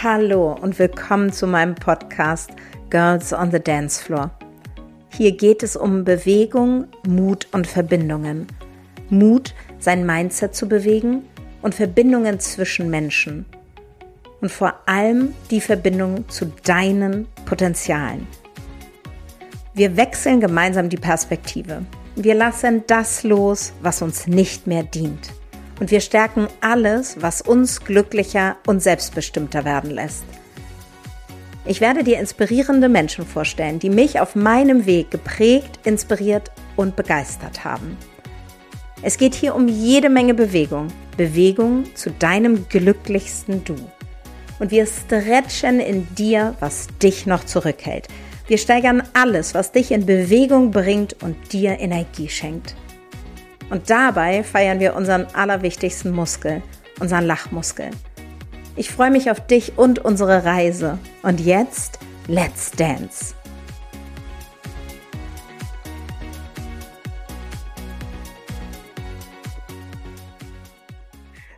Hallo und willkommen zu meinem Podcast Girls on the Dance Floor. Hier geht es um Bewegung, Mut und Verbindungen. Mut, sein Mindset zu bewegen und Verbindungen zwischen Menschen. Und vor allem die Verbindung zu deinen Potenzialen. Wir wechseln gemeinsam die Perspektive. Wir lassen das los, was uns nicht mehr dient. Und wir stärken alles, was uns glücklicher und selbstbestimmter werden lässt. Ich werde dir inspirierende Menschen vorstellen, die mich auf meinem Weg geprägt, inspiriert und begeistert haben. Es geht hier um jede Menge Bewegung. Bewegung zu deinem glücklichsten Du. Und wir stretchen in dir, was dich noch zurückhält. Wir steigern alles, was dich in Bewegung bringt und dir Energie schenkt. Und dabei feiern wir unseren allerwichtigsten Muskel, unseren Lachmuskel. Ich freue mich auf dich und unsere Reise. Und jetzt, let's dance!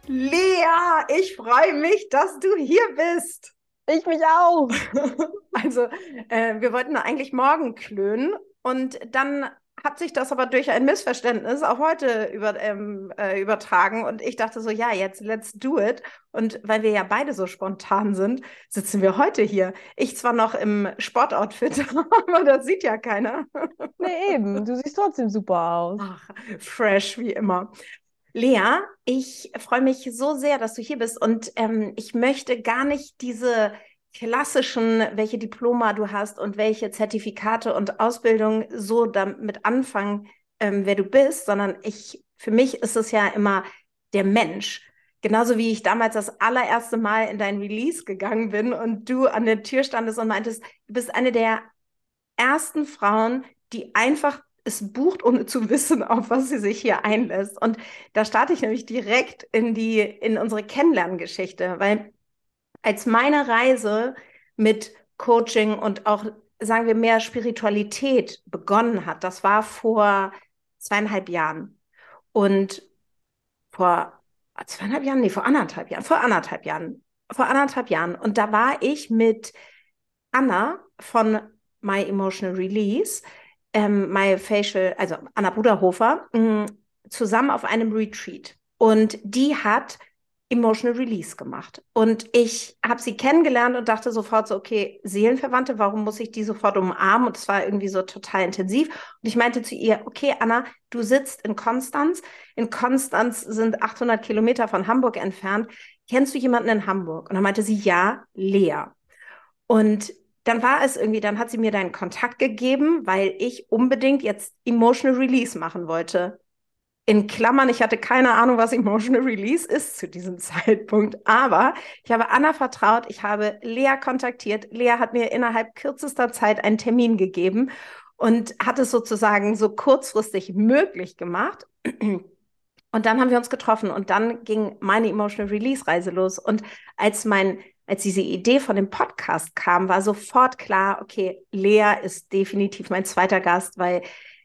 Lea, ich freue mich, dass du hier bist. Ich mich auch. Also, äh, wir wollten eigentlich morgen klönen und dann hat sich das aber durch ein Missverständnis auch heute über, ähm, äh, übertragen und ich dachte so, ja, jetzt let's do it. Und weil wir ja beide so spontan sind, sitzen wir heute hier. Ich zwar noch im Sportoutfit, aber das sieht ja keiner. Nee, eben, du siehst trotzdem super aus. Ach, fresh wie immer. Lea, ich freue mich so sehr, dass du hier bist und ähm, ich möchte gar nicht diese klassischen, welche Diploma du hast und welche Zertifikate und Ausbildung so damit anfangen, ähm, wer du bist, sondern ich, für mich ist es ja immer der Mensch. Genauso wie ich damals das allererste Mal in dein Release gegangen bin und du an der Tür standest und meintest, du bist eine der ersten Frauen, die einfach es bucht, ohne zu wissen, auf was sie sich hier einlässt. Und da starte ich nämlich direkt in die, in unsere Kennenlerngeschichte, weil als meine Reise mit Coaching und auch, sagen wir, mehr Spiritualität begonnen hat, das war vor zweieinhalb Jahren. Und vor zweieinhalb Jahren, nee, vor anderthalb Jahren, vor anderthalb Jahren, vor anderthalb Jahren. Und da war ich mit Anna von My Emotional Release ähm, My Facial, also Anna Bruderhofer, mh, mm, zusammen auf einem Retreat. Und die hat Emotional Release gemacht. Und ich habe sie kennengelernt und dachte sofort so, okay, Seelenverwandte, warum muss ich die sofort umarmen? Und es war irgendwie so total intensiv. Und ich meinte zu ihr, okay, Anna, du sitzt in Konstanz. In Konstanz sind 800 Kilometer von Hamburg entfernt. Kennst du jemanden in Hamburg? Und dann meinte sie, ja, Lea. Und dann war es irgendwie, dann hat sie mir deinen Kontakt gegeben, weil ich unbedingt jetzt Emotional Release machen wollte. In Klammern, ich hatte keine Ahnung, was Emotional Release ist zu diesem Zeitpunkt, aber ich habe Anna vertraut, ich habe Lea kontaktiert. Lea hat mir innerhalb kürzester Zeit einen Termin gegeben und hat es sozusagen so kurzfristig möglich gemacht. Und dann haben wir uns getroffen und dann ging meine Emotional Release Reise los. Und als mein als diese Idee von dem Podcast kam, war sofort klar, okay, Lea ist definitiv mein zweiter Gast, weil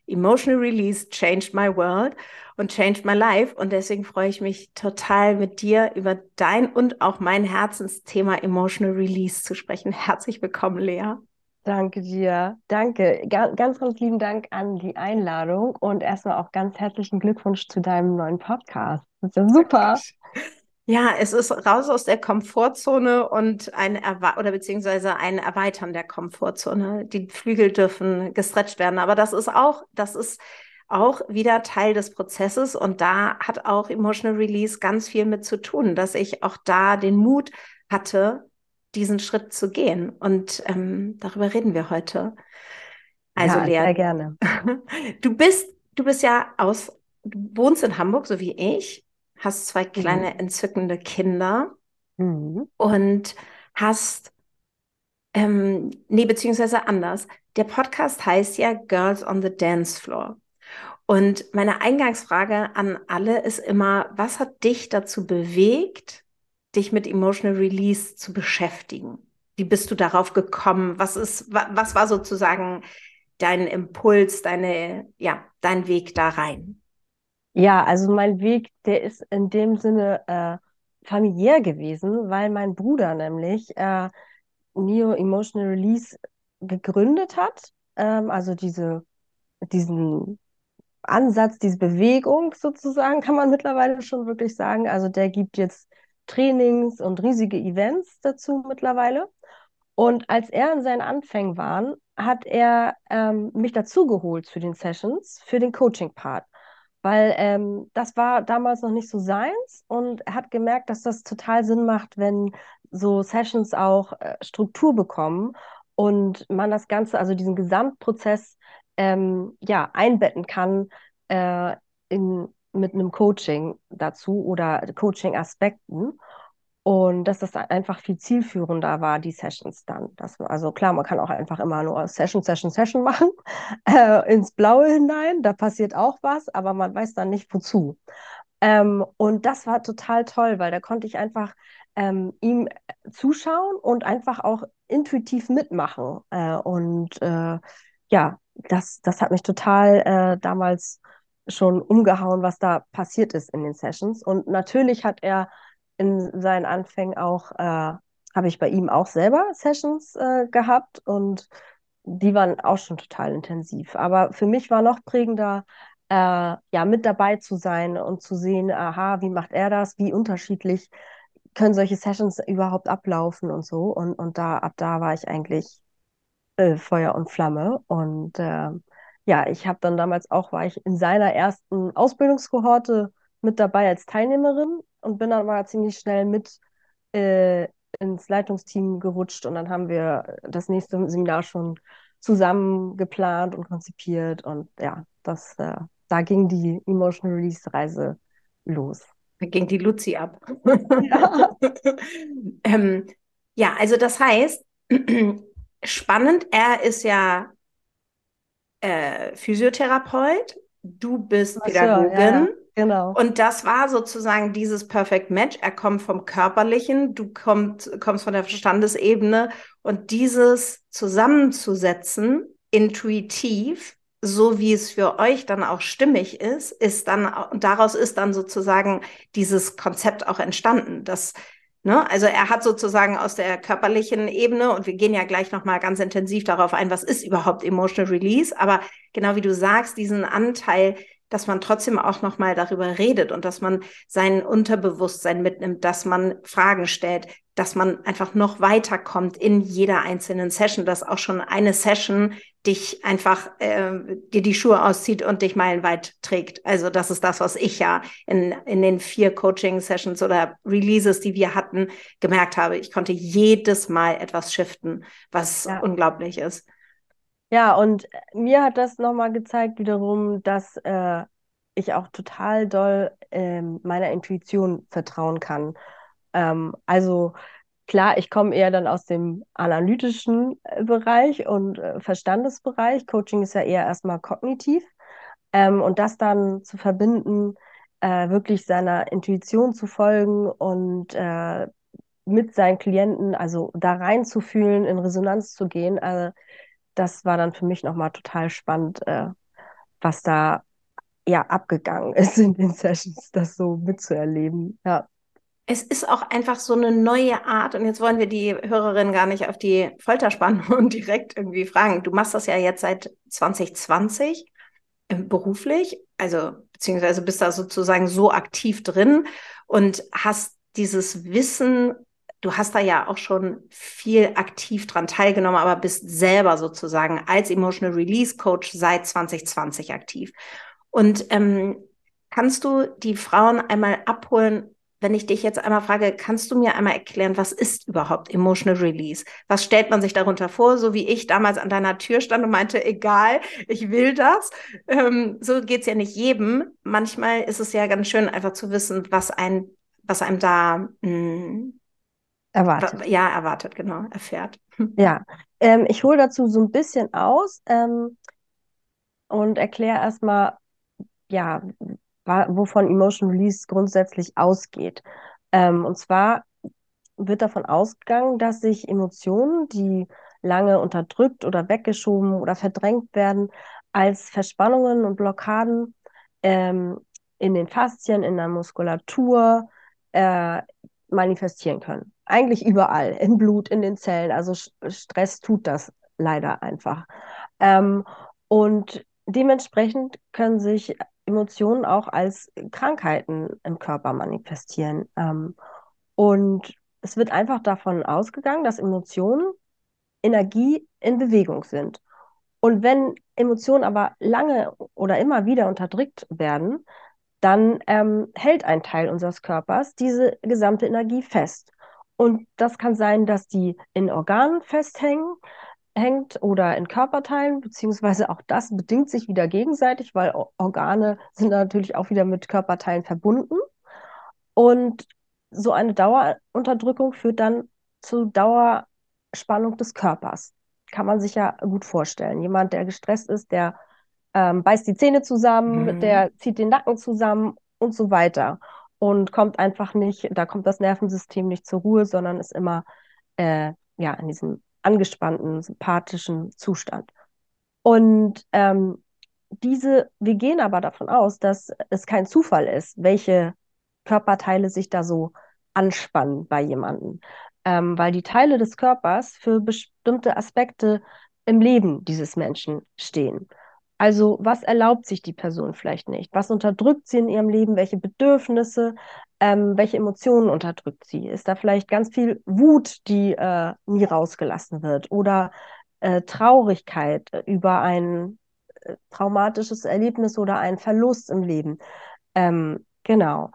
Emotional Release changed my world und changed my life. Und deswegen freue ich mich total mit dir über dein und auch mein Herzensthema Emotional Release zu sprechen. Herzlich willkommen, Lea. Danke dir. Danke. Ganz, ganz lieben Dank an die Einladung und erstmal auch ganz herzlichen Glückwunsch zu deinem neuen Podcast. Das ist ja super. Ja, es ist raus aus der Komfortzone und ein Erwe oder beziehungsweise ein Erweitern der Komfortzone. Die Flügel dürfen gestretcht werden, aber das ist auch, das ist auch wieder Teil des Prozesses und da hat auch Emotional Release ganz viel mit zu tun, dass ich auch da den Mut hatte, diesen Schritt zu gehen und ähm, darüber reden wir heute. Also ja, Lea, sehr gerne. Du bist, du bist ja aus, du wohnst in Hamburg, so wie ich hast zwei kleine mhm. entzückende Kinder mhm. und hast, ähm, nee, beziehungsweise anders. Der Podcast heißt ja Girls on the Dance Floor. Und meine Eingangsfrage an alle ist immer, was hat dich dazu bewegt, dich mit Emotional Release zu beschäftigen? Wie bist du darauf gekommen? Was ist, was war sozusagen dein Impuls, deine, ja, dein Weg da rein? Ja, also mein Weg, der ist in dem Sinne äh, familiär gewesen, weil mein Bruder nämlich äh, Neo Emotional Release gegründet hat. Ähm, also diese, diesen Ansatz, diese Bewegung sozusagen, kann man mittlerweile schon wirklich sagen. Also der gibt jetzt Trainings und riesige Events dazu mittlerweile. Und als er in seinen Anfängen war, hat er ähm, mich dazugeholt zu den Sessions für den Coaching-Part. Weil ähm, das war damals noch nicht so seins und er hat gemerkt, dass das total Sinn macht, wenn so Sessions auch äh, Struktur bekommen und man das Ganze, also diesen Gesamtprozess ähm, ja, einbetten kann äh, in, mit einem Coaching dazu oder Coaching-Aspekten. Und dass das einfach viel zielführender war, die Sessions dann. Das, also klar, man kann auch einfach immer nur Session, Session, Session machen, äh, ins Blaue hinein, da passiert auch was, aber man weiß dann nicht wozu. Ähm, und das war total toll, weil da konnte ich einfach ähm, ihm zuschauen und einfach auch intuitiv mitmachen. Äh, und äh, ja, das, das hat mich total äh, damals schon umgehauen, was da passiert ist in den Sessions. Und natürlich hat er in seinen Anfängen auch, äh, habe ich bei ihm auch selber Sessions äh, gehabt und die waren auch schon total intensiv. Aber für mich war noch prägender, äh, ja, mit dabei zu sein und zu sehen, aha, wie macht er das, wie unterschiedlich können solche Sessions überhaupt ablaufen und so. Und, und da, ab da war ich eigentlich äh, Feuer und Flamme. Und äh, ja, ich habe dann damals auch, war ich in seiner ersten Ausbildungskohorte mit dabei als Teilnehmerin und bin dann mal ziemlich schnell mit äh, ins Leitungsteam gerutscht und dann haben wir das nächste Seminar schon zusammen geplant und konzipiert und ja, das, äh, da ging die Emotional Release Reise los. Da ging die Luzi ab. Ja, ähm, ja also das heißt, spannend, er ist ja äh, Physiotherapeut, du bist Pädagogin. ja. Genau. Und das war sozusagen dieses Perfect Match. Er kommt vom Körperlichen, du kommt, kommst von der Verstandesebene und dieses zusammenzusetzen, intuitiv, so wie es für euch dann auch stimmig ist, ist dann, und daraus ist dann sozusagen dieses Konzept auch entstanden, dass Ne? Also er hat sozusagen aus der körperlichen Ebene, und wir gehen ja gleich nochmal ganz intensiv darauf ein, was ist überhaupt Emotional Release, aber genau wie du sagst, diesen Anteil dass man trotzdem auch noch mal darüber redet und dass man sein Unterbewusstsein mitnimmt, dass man Fragen stellt, dass man einfach noch weiterkommt in jeder einzelnen Session, dass auch schon eine Session dich einfach äh, dir die Schuhe auszieht und dich meilenweit trägt. Also das ist das, was ich ja in, in den vier Coaching-Sessions oder Releases, die wir hatten, gemerkt habe. Ich konnte jedes Mal etwas shiften, was ja. unglaublich ist. Ja, und mir hat das nochmal gezeigt wiederum, dass äh, ich auch total doll ähm, meiner Intuition vertrauen kann. Ähm, also klar, ich komme eher dann aus dem analytischen äh, Bereich und äh, Verstandesbereich. Coaching ist ja eher erstmal kognitiv. Ähm, und das dann zu verbinden, äh, wirklich seiner Intuition zu folgen und äh, mit seinen Klienten, also da reinzufühlen, in Resonanz zu gehen, äh, das war dann für mich nochmal total spannend, äh, was da ja abgegangen ist in den Sessions, das so mitzuerleben. Ja. Es ist auch einfach so eine neue Art, und jetzt wollen wir die Hörerin gar nicht auf die Folter spannen und direkt irgendwie fragen. Du machst das ja jetzt seit 2020 äh, beruflich, also beziehungsweise bist da sozusagen so aktiv drin und hast dieses Wissen du hast da ja auch schon viel aktiv dran teilgenommen, aber bist selber sozusagen als Emotional Release Coach seit 2020 aktiv. Und ähm, kannst du die Frauen einmal abholen, wenn ich dich jetzt einmal frage, kannst du mir einmal erklären, was ist überhaupt Emotional Release? Was stellt man sich darunter vor? So wie ich damals an deiner Tür stand und meinte, egal, ich will das. Ähm, so geht's ja nicht jedem. Manchmal ist es ja ganz schön, einfach zu wissen, was ein, was einem da mh, hm, Erwartet. Ja, erwartet, genau, erfährt. Ja, ähm, ich hole dazu so ein bisschen aus ähm, und erkläre erstmal, ja, wovon Emotion Release grundsätzlich ausgeht. Ähm, und zwar wird davon ausgegangen, dass sich Emotionen, die lange unterdrückt oder weggeschoben oder verdrängt werden, als Verspannungen und Blockaden ähm, in den Faszien, in der Muskulatur, äh, manifestieren können. Eigentlich überall, im Blut, in den Zellen. Also Stress tut das leider einfach. Ähm, und dementsprechend können sich Emotionen auch als Krankheiten im Körper manifestieren. Ähm, und es wird einfach davon ausgegangen, dass Emotionen Energie in Bewegung sind. Und wenn Emotionen aber lange oder immer wieder unterdrückt werden, dann ähm, hält ein Teil unseres Körpers diese gesamte Energie fest. Und das kann sein, dass die in Organen festhängen, hängt oder in Körperteilen, beziehungsweise auch das bedingt sich wieder gegenseitig, weil Organe sind natürlich auch wieder mit Körperteilen verbunden. Und so eine Dauerunterdrückung führt dann zu Dauerspannung des Körpers. Kann man sich ja gut vorstellen. Jemand, der gestresst ist, der ähm, beißt die Zähne zusammen, mhm. der zieht den Nacken zusammen und so weiter. Und kommt einfach nicht, da kommt das Nervensystem nicht zur Ruhe, sondern ist immer äh, ja, in diesem angespannten, sympathischen Zustand. Und ähm, diese, wir gehen aber davon aus, dass es kein Zufall ist, welche Körperteile sich da so anspannen bei jemandem, ähm, weil die Teile des Körpers für bestimmte Aspekte im Leben dieses Menschen stehen. Also was erlaubt sich die Person vielleicht nicht? Was unterdrückt sie in ihrem Leben? Welche Bedürfnisse? Ähm, welche Emotionen unterdrückt sie? Ist da vielleicht ganz viel Wut, die äh, nie rausgelassen wird? Oder äh, Traurigkeit über ein äh, traumatisches Erlebnis oder einen Verlust im Leben? Ähm, genau.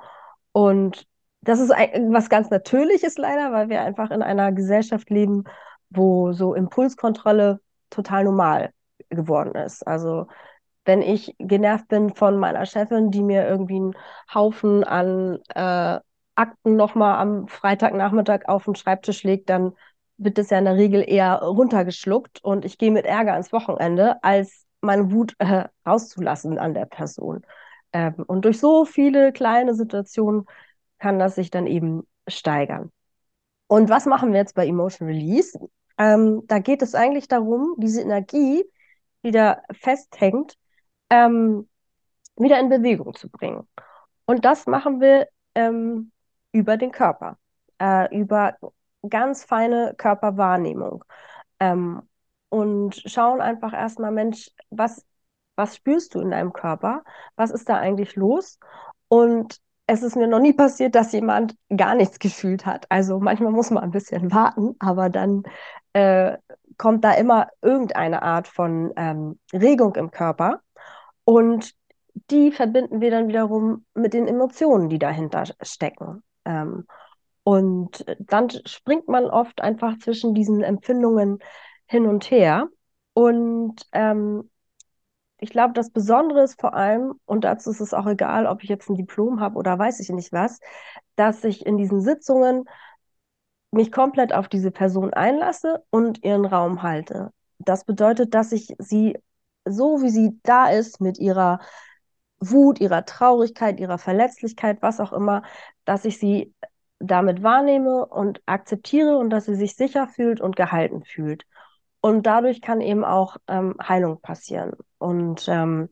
Und das ist ein, was ganz Natürliches leider, weil wir einfach in einer Gesellschaft leben, wo so Impulskontrolle total normal geworden ist. Also wenn ich genervt bin von meiner Chefin, die mir irgendwie einen Haufen an äh, Akten nochmal am Freitagnachmittag auf den Schreibtisch legt, dann wird das ja in der Regel eher runtergeschluckt und ich gehe mit Ärger ins Wochenende, als meine Wut äh, rauszulassen an der Person. Ähm, und durch so viele kleine Situationen kann das sich dann eben steigern. Und was machen wir jetzt bei Emotion Release? Ähm, da geht es eigentlich darum, diese Energie, die da festhängt, ähm, wieder in Bewegung zu bringen. Und das machen wir ähm, über den Körper, äh, über ganz feine Körperwahrnehmung. Ähm, und schauen einfach erstmal, Mensch, was, was spürst du in deinem Körper? Was ist da eigentlich los? Und es ist mir noch nie passiert, dass jemand gar nichts gefühlt hat. Also manchmal muss man ein bisschen warten, aber dann äh, kommt da immer irgendeine Art von ähm, Regung im Körper. Und die verbinden wir dann wiederum mit den Emotionen, die dahinter stecken. Ähm, und dann springt man oft einfach zwischen diesen Empfindungen hin und her. Und ähm, ich glaube, das Besondere ist vor allem, und dazu ist es auch egal, ob ich jetzt ein Diplom habe oder weiß ich nicht was, dass ich in diesen Sitzungen mich komplett auf diese Person einlasse und ihren Raum halte. Das bedeutet, dass ich sie so, wie sie da ist, mit ihrer Wut, ihrer Traurigkeit, ihrer Verletzlichkeit, was auch immer, dass ich sie damit wahrnehme und akzeptiere und dass sie sich sicher fühlt und gehalten fühlt. Und dadurch kann eben auch ähm, Heilung passieren. Und ähm,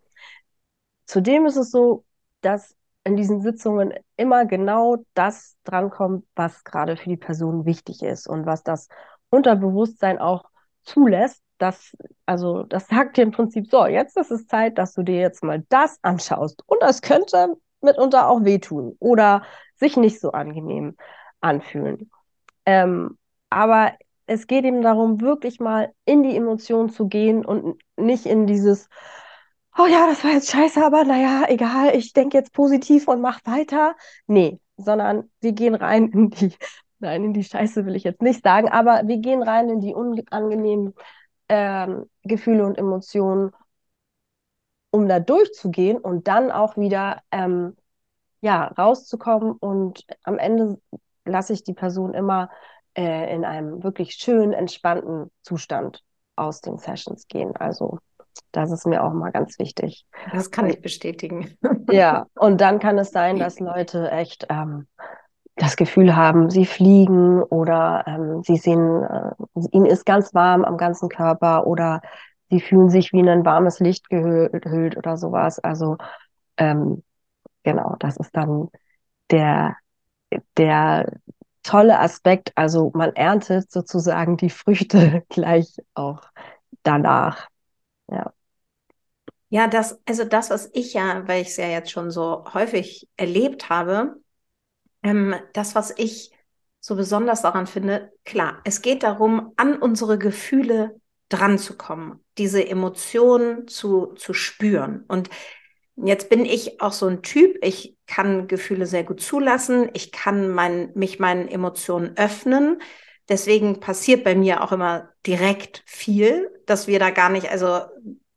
zudem ist es so, dass in diesen Sitzungen immer genau das drankommt, was gerade für die Person wichtig ist und was das Unterbewusstsein auch zulässt. Das, also, das sagt dir im Prinzip so, jetzt ist es Zeit, dass du dir jetzt mal das anschaust. Und das könnte mitunter auch wehtun oder sich nicht so angenehm anfühlen. Ähm, aber es geht eben darum, wirklich mal in die Emotionen zu gehen und nicht in dieses, oh ja, das war jetzt scheiße, aber naja, egal, ich denke jetzt positiv und mach weiter. Nee, sondern wir gehen rein in die, nein, in die Scheiße will ich jetzt nicht sagen, aber wir gehen rein in die unangenehmen ähm, Gefühle und Emotionen, um da durchzugehen und dann auch wieder ähm, ja, rauszukommen und am Ende lasse ich die Person immer äh, in einem wirklich schönen, entspannten Zustand aus den Sessions gehen. Also das ist mir auch mal ganz wichtig. Das kann ich bestätigen. Ja, und dann kann es sein, dass Leute echt ähm, das Gefühl haben, sie fliegen oder ähm, sie sehen, äh, ihnen ist ganz warm am ganzen Körper oder sie fühlen sich wie in ein warmes Licht gehüllt oder sowas. Also ähm, genau, das ist dann der, der tolle Aspekt. Also man erntet sozusagen die Früchte gleich auch danach. Ja. Ja, das, also das, was ich ja, weil ich es ja jetzt schon so häufig erlebt habe, ähm, das, was ich so besonders daran finde, klar, es geht darum, an unsere Gefühle dran zu kommen, diese Emotionen zu, zu spüren. Und jetzt bin ich auch so ein Typ, ich kann Gefühle sehr gut zulassen, ich kann mein, mich meinen Emotionen öffnen. Deswegen passiert bei mir auch immer direkt viel, dass wir da gar nicht, also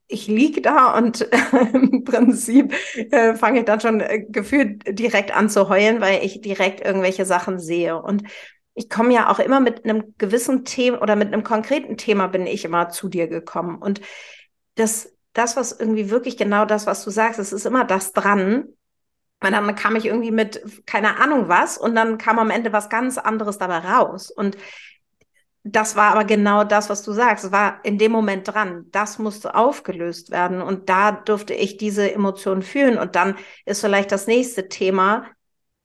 ich liege da und im Prinzip äh, fange ich dann schon äh, gefühlt direkt an zu heulen, weil ich direkt irgendwelche Sachen sehe. Und ich komme ja auch immer mit einem gewissen Thema oder mit einem konkreten Thema bin ich immer zu dir gekommen. Und das, das, was irgendwie wirklich genau das, was du sagst, es ist immer das dran. Und dann kam ich irgendwie mit keine Ahnung was und dann kam am Ende was ganz anderes dabei raus. Und das war aber genau das, was du sagst. Es war in dem Moment dran. Das musste aufgelöst werden. Und da durfte ich diese Emotionen fühlen. Und dann ist vielleicht das nächste Thema,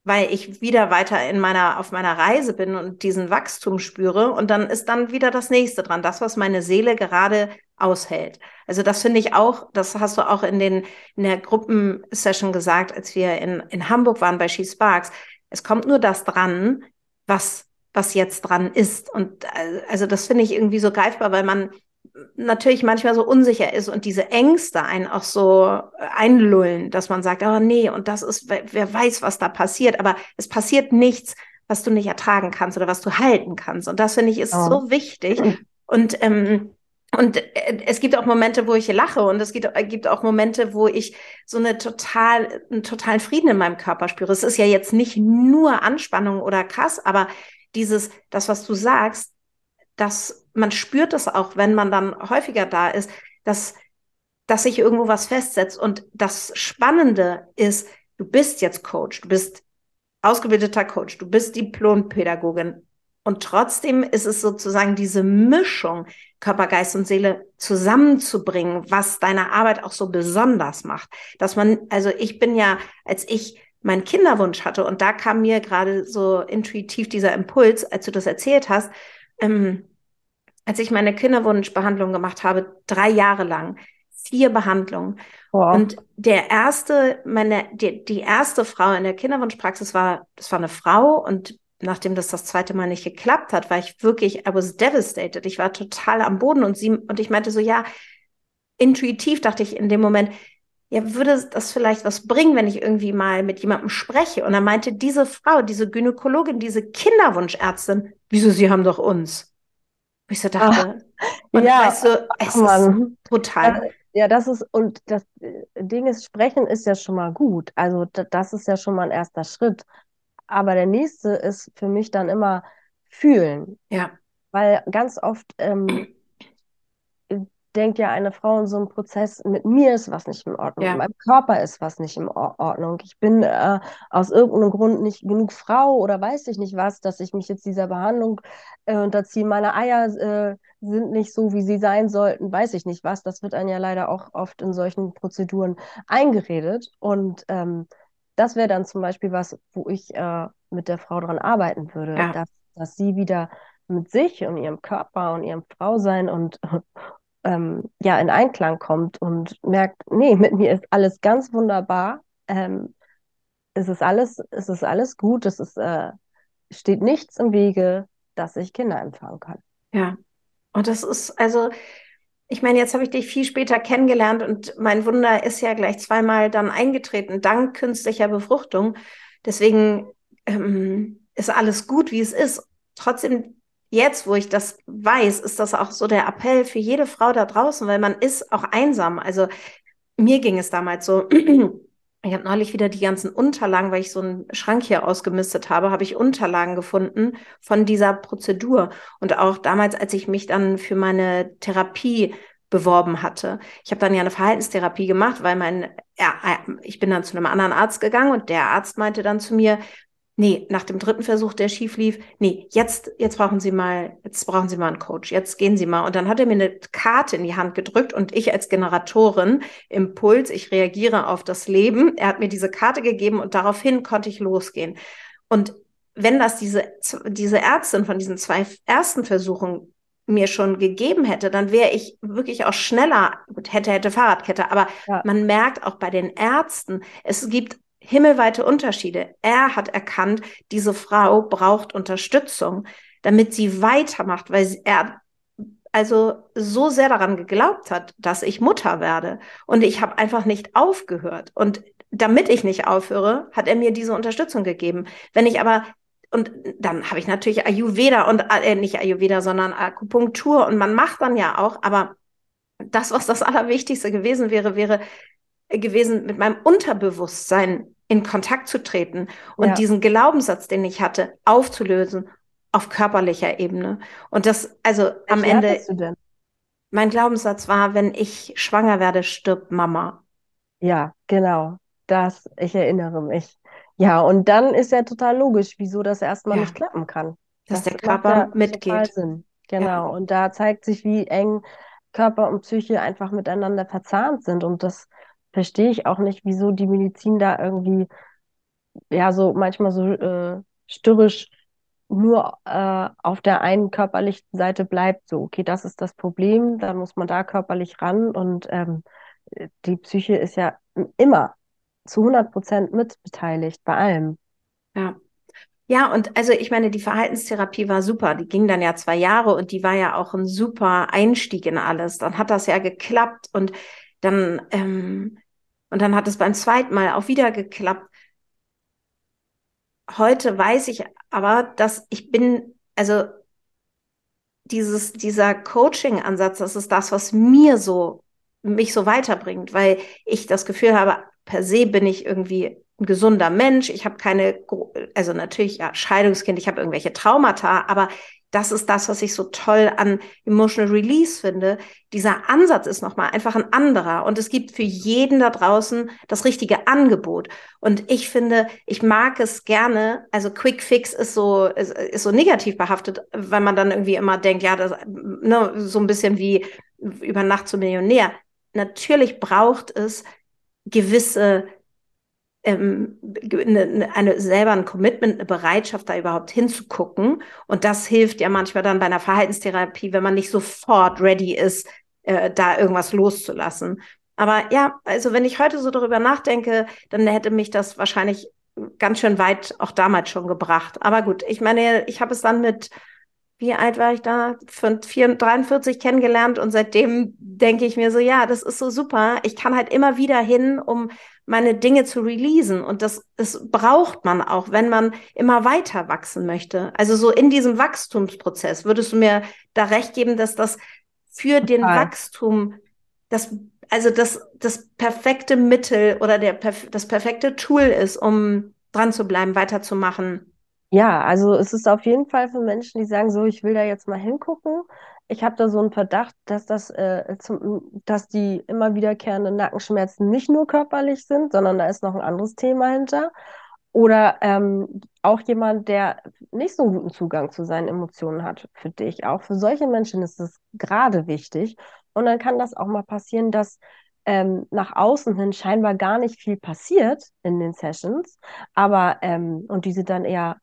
weil ich wieder weiter in meiner, auf meiner Reise bin und diesen Wachstum spüre. Und dann ist dann wieder das nächste dran. Das, was meine Seele gerade aushält. Also das finde ich auch, das hast du auch in den, in der Gruppensession gesagt, als wir in, in Hamburg waren bei She Sparks. Es kommt nur das dran, was was jetzt dran ist. Und äh, also das finde ich irgendwie so greifbar, weil man natürlich manchmal so unsicher ist und diese Ängste einen auch so äh, einlullen, dass man sagt, oh nee, und das ist, wer weiß, was da passiert, aber es passiert nichts, was du nicht ertragen kannst oder was du halten kannst. Und das finde ich ist oh. so wichtig. Und ähm, und äh, es gibt auch Momente, wo ich lache und es gibt, gibt auch Momente, wo ich so eine total, einen totalen Frieden in meinem Körper spüre. Es ist ja jetzt nicht nur Anspannung oder krass, aber dieses, das, was du sagst, dass man spürt es auch, wenn man dann häufiger da ist, dass, dass sich irgendwo was festsetzt. Und das Spannende ist, du bist jetzt Coach, du bist ausgebildeter Coach, du bist Diplompädagogin. Und trotzdem ist es sozusagen diese Mischung, Körper, Geist und Seele zusammenzubringen, was deine Arbeit auch so besonders macht. Dass man, also ich bin ja, als ich meinen Kinderwunsch hatte. Und da kam mir gerade so intuitiv dieser Impuls, als du das erzählt hast, ähm, als ich meine Kinderwunschbehandlung gemacht habe, drei Jahre lang, vier Behandlungen. Wow. Und der erste, meine, die, die erste Frau in der Kinderwunschpraxis war, das war eine Frau und nachdem das das zweite Mal nicht geklappt hat, war ich wirklich, I was devastated. Ich war total am Boden und sie, und ich meinte so, ja, intuitiv dachte ich in dem Moment, ja, würde das vielleicht was bringen, wenn ich irgendwie mal mit jemandem spreche? Und er meinte diese Frau, diese Gynäkologin, diese Kinderwunschärztin, wieso, sie haben doch uns. Und ich so dachte, und ja, weißt du, es ist brutal. Ja, das ist, und das äh, Ding ist, sprechen ist ja schon mal gut. Also das ist ja schon mal ein erster Schritt. Aber der nächste ist für mich dann immer fühlen. Ja. Weil ganz oft ähm, denkt ja eine Frau in so einem Prozess, mit mir ist was nicht in Ordnung, ja. mit meinem Körper ist was nicht in Ordnung. Ich bin äh, aus irgendeinem Grund nicht genug Frau oder weiß ich nicht was, dass ich mich jetzt dieser Behandlung äh, unterziehe. Meine Eier äh, sind nicht so, wie sie sein sollten, weiß ich nicht was. Das wird einem ja leider auch oft in solchen Prozeduren eingeredet. Und ähm, das wäre dann zum Beispiel was, wo ich äh, mit der Frau dran arbeiten würde, ja. dass, dass sie wieder mit sich und ihrem Körper und ihrem Frausein und ähm, ja in Einklang kommt und merkt, nee, mit mir ist alles ganz wunderbar. Ähm, es ist alles, es ist alles gut, es ist, äh, steht nichts im Wege, dass ich Kinder empfangen kann. Ja. Und das ist, also, ich meine, jetzt habe ich dich viel später kennengelernt und mein Wunder ist ja gleich zweimal dann eingetreten, dank künstlicher Befruchtung. Deswegen ähm, ist alles gut, wie es ist. Trotzdem jetzt, wo ich das weiß, ist das auch so der Appell für jede Frau da draußen, weil man ist auch einsam. Also mir ging es damals so. Ich habe neulich wieder die ganzen Unterlagen, weil ich so einen Schrank hier ausgemistet habe, habe ich Unterlagen gefunden von dieser Prozedur. Und auch damals, als ich mich dann für meine Therapie beworben hatte. Ich habe dann ja eine Verhaltenstherapie gemacht, weil mein, ja, ich bin dann zu einem anderen Arzt gegangen und der Arzt meinte dann zu mir, nee, nach dem dritten Versuch, der schief lief, nee, jetzt, jetzt brauchen Sie mal, jetzt brauchen Sie mal einen Coach, jetzt gehen Sie mal. Und dann hat er mir eine Karte in die Hand gedrückt und ich als Generatorin, Impuls, ich reagiere auf das Leben. Er hat mir diese Karte gegeben und daraufhin konnte ich losgehen. Und wenn das diese, diese Ärztin von diesen zwei ersten Versuchen mir schon gegeben hätte, dann wäre ich wirklich auch schneller, gut, hätte, hätte Fahrradkette, aber ja. man merkt auch bei den Ärzten, es gibt himmelweite Unterschiede. Er hat erkannt, diese Frau braucht Unterstützung, damit sie weitermacht, weil er also so sehr daran geglaubt hat, dass ich Mutter werde. Und ich habe einfach nicht aufgehört. Und damit ich nicht aufhöre, hat er mir diese Unterstützung gegeben. Wenn ich aber und dann habe ich natürlich Ayurveda und äh, nicht Ayurveda, sondern Akupunktur und man macht dann ja auch, aber das, was das Allerwichtigste gewesen wäre, wäre gewesen, mit meinem Unterbewusstsein in Kontakt zu treten und ja. diesen Glaubenssatz, den ich hatte, aufzulösen auf körperlicher Ebene. Und das, also Welche am Ende. Mein Glaubenssatz war, wenn ich schwanger werde, stirbt Mama. Ja, genau. Das, ich erinnere mich. Ja, und dann ist ja total logisch, wieso das erstmal ja. nicht klappen kann. Dass das der Körper ja mitgeht. Genau. Ja. Und da zeigt sich, wie eng Körper und Psyche einfach miteinander verzahnt sind. Und das verstehe ich auch nicht, wieso die Medizin da irgendwie, ja, so manchmal so äh, störrisch nur äh, auf der einen körperlichen Seite bleibt. So, okay, das ist das Problem, dann muss man da körperlich ran. Und ähm, die Psyche ist ja immer zu 100 Prozent mitbeteiligt bei allem. Ja. Ja, und also ich meine, die Verhaltenstherapie war super. Die ging dann ja zwei Jahre und die war ja auch ein super Einstieg in alles. Dann hat das ja geklappt und dann, ähm, und dann hat es beim zweiten Mal auch wieder geklappt. Heute weiß ich aber, dass ich bin, also dieses, dieser Coaching-Ansatz, das ist das, was mir so, mich so weiterbringt, weil ich das Gefühl habe, per se bin ich irgendwie ein gesunder Mensch. Ich habe keine, also natürlich ja Scheidungskind, ich habe irgendwelche Traumata, aber das ist das, was ich so toll an Emotional Release finde. Dieser Ansatz ist nochmal einfach ein anderer und es gibt für jeden da draußen das richtige Angebot. Und ich finde, ich mag es gerne, also Quick Fix ist so, ist, ist so negativ behaftet, weil man dann irgendwie immer denkt, ja, das, ne, so ein bisschen wie über Nacht zum Millionär. Natürlich braucht es gewisse ähm, eine, eine, selber ein Commitment, eine Bereitschaft, da überhaupt hinzugucken. Und das hilft ja manchmal dann bei einer Verhaltenstherapie, wenn man nicht sofort ready ist, äh, da irgendwas loszulassen. Aber ja, also wenn ich heute so darüber nachdenke, dann hätte mich das wahrscheinlich ganz schön weit auch damals schon gebracht. Aber gut, ich meine, ich habe es dann mit wie alt war ich da? Von 43 kennengelernt und seitdem denke ich mir so, ja, das ist so super. Ich kann halt immer wieder hin, um meine Dinge zu releasen. Und das, das braucht man auch, wenn man immer weiter wachsen möchte. Also so in diesem Wachstumsprozess würdest du mir da recht geben, dass das für Total. den Wachstum das also das, das perfekte Mittel oder der, das perfekte Tool ist, um dran zu bleiben, weiterzumachen. Ja, also es ist auf jeden Fall für Menschen, die sagen, so, ich will da jetzt mal hingucken. Ich habe da so einen Verdacht, dass das, äh, zum, dass die immer wiederkehrenden Nackenschmerzen nicht nur körperlich sind, sondern da ist noch ein anderes Thema hinter. Oder ähm, auch jemand, der nicht so einen guten Zugang zu seinen Emotionen hat, für dich. Auch für solche Menschen ist es gerade wichtig. Und dann kann das auch mal passieren, dass ähm, nach außen hin scheinbar gar nicht viel passiert in den Sessions, aber ähm, und diese dann eher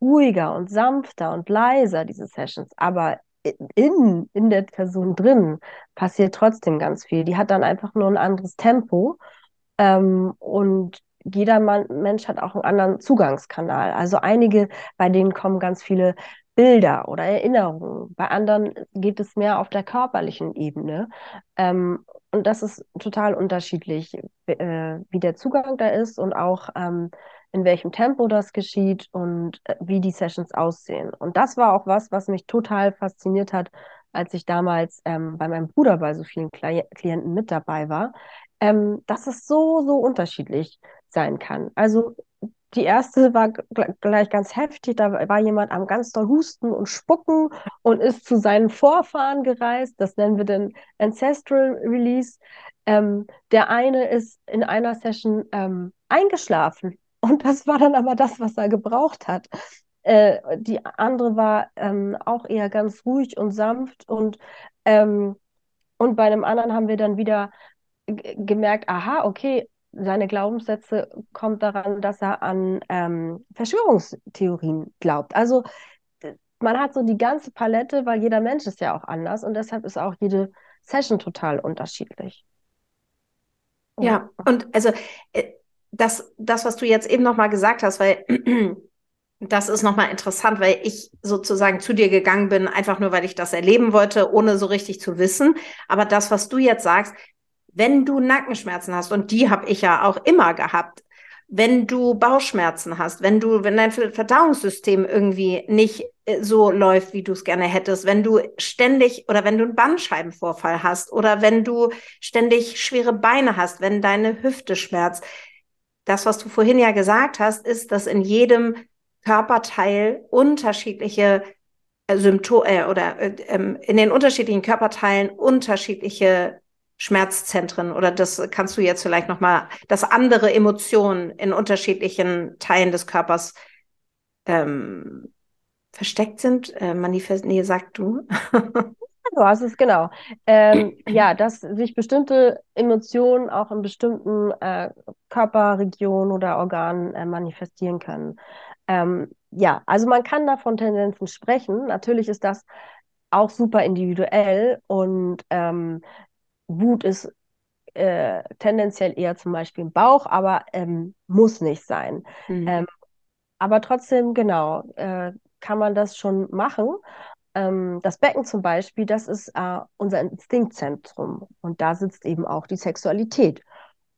ruhiger und sanfter und leiser, diese Sessions. Aber in, in der Person drin passiert trotzdem ganz viel. Die hat dann einfach nur ein anderes Tempo. Ähm, und jeder Mann, Mensch hat auch einen anderen Zugangskanal. Also einige, bei denen kommen ganz viele Bilder oder Erinnerungen. Bei anderen geht es mehr auf der körperlichen Ebene. Ähm, und das ist total unterschiedlich, äh, wie der Zugang da ist und auch ähm, in welchem Tempo das geschieht und äh, wie die Sessions aussehen. Und das war auch was, was mich total fasziniert hat, als ich damals ähm, bei meinem Bruder bei so vielen Kli Klienten mit dabei war, ähm, dass es so, so unterschiedlich sein kann. Also die erste war gleich ganz heftig. Da war jemand am ganz doll husten und spucken und ist zu seinen Vorfahren gereist. Das nennen wir den Ancestral Release. Ähm, der eine ist in einer Session ähm, eingeschlafen und das war dann aber das, was er gebraucht hat. Äh, die andere war ähm, auch eher ganz ruhig und sanft und, ähm, und bei einem anderen haben wir dann wieder gemerkt, aha, okay, seine Glaubenssätze kommt daran, dass er an ähm, Verschwörungstheorien glaubt. Also man hat so die ganze Palette, weil jeder Mensch ist ja auch anders und deshalb ist auch jede Session total unterschiedlich. Ja, und also äh, das, das, was du jetzt eben nochmal gesagt hast, weil das ist nochmal interessant, weil ich sozusagen zu dir gegangen bin, einfach nur, weil ich das erleben wollte, ohne so richtig zu wissen. Aber das, was du jetzt sagst, wenn du Nackenschmerzen hast, und die habe ich ja auch immer gehabt, wenn du Bauchschmerzen hast, wenn du, wenn dein Verdauungssystem irgendwie nicht äh, so läuft, wie du es gerne hättest, wenn du ständig oder wenn du einen Bandscheibenvorfall hast oder wenn du ständig schwere Beine hast, wenn deine Hüfte schmerzt. Das, was du vorhin ja gesagt hast, ist, dass in jedem Körperteil unterschiedliche äh, Symptome äh, oder äh, ähm, in den unterschiedlichen Körperteilen unterschiedliche Schmerzzentren oder das kannst du jetzt vielleicht noch mal, dass andere Emotionen in unterschiedlichen Teilen des Körpers ähm, versteckt sind. Äh, manifest, nee, sag du. Du hast es genau. Ähm, ja, dass sich bestimmte Emotionen auch in bestimmten äh, Körperregionen oder Organen äh, manifestieren können. Ähm, ja, also man kann da von Tendenzen sprechen. Natürlich ist das auch super individuell und ähm, Wut ist äh, tendenziell eher zum Beispiel im Bauch, aber ähm, muss nicht sein. Mhm. Ähm, aber trotzdem, genau, äh, kann man das schon machen. Ähm, das Becken zum Beispiel, das ist äh, unser Instinktzentrum und da sitzt eben auch die Sexualität.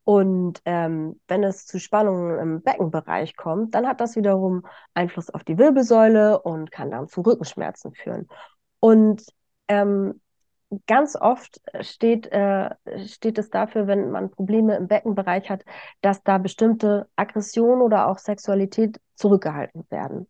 Und ähm, wenn es zu Spannungen im Beckenbereich kommt, dann hat das wiederum Einfluss auf die Wirbelsäule und kann dann zu Rückenschmerzen führen. Und ähm, ganz oft steht, äh, steht es dafür, wenn man Probleme im Beckenbereich hat, dass da bestimmte Aggressionen oder auch Sexualität zurückgehalten werden.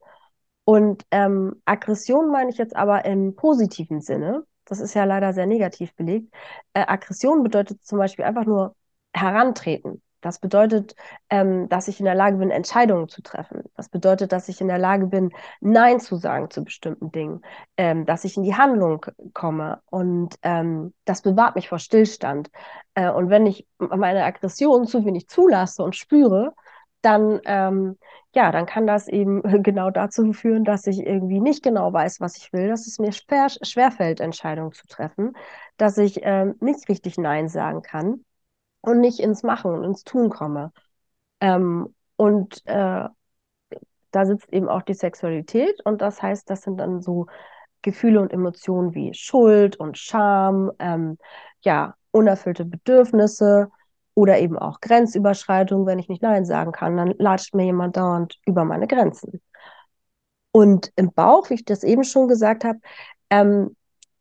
Und ähm, Aggression meine ich jetzt aber im positiven Sinne. Das ist ja leider sehr negativ belegt. Äh, Aggression bedeutet zum Beispiel einfach nur herantreten. Das bedeutet, ähm, dass ich in der Lage bin, Entscheidungen zu treffen. Das bedeutet, dass ich in der Lage bin, Nein zu sagen zu bestimmten Dingen, ähm, dass ich in die Handlung komme. Und ähm, das bewahrt mich vor Stillstand. Äh, und wenn ich meine Aggression zu wenig zulasse und spüre, dann, ähm, ja, dann kann das eben genau dazu führen, dass ich irgendwie nicht genau weiß, was ich will, dass es mir schwer, schwerfällt, Entscheidungen zu treffen, dass ich ähm, nicht richtig Nein sagen kann und nicht ins Machen und ins Tun komme. Ähm, und äh, da sitzt eben auch die Sexualität und das heißt, das sind dann so Gefühle und Emotionen wie Schuld und Scham, ähm, ja, unerfüllte Bedürfnisse oder eben auch Grenzüberschreitung, wenn ich nicht Nein sagen kann, dann latscht mir jemand dauernd über meine Grenzen. Und im Bauch, wie ich das eben schon gesagt habe, ähm,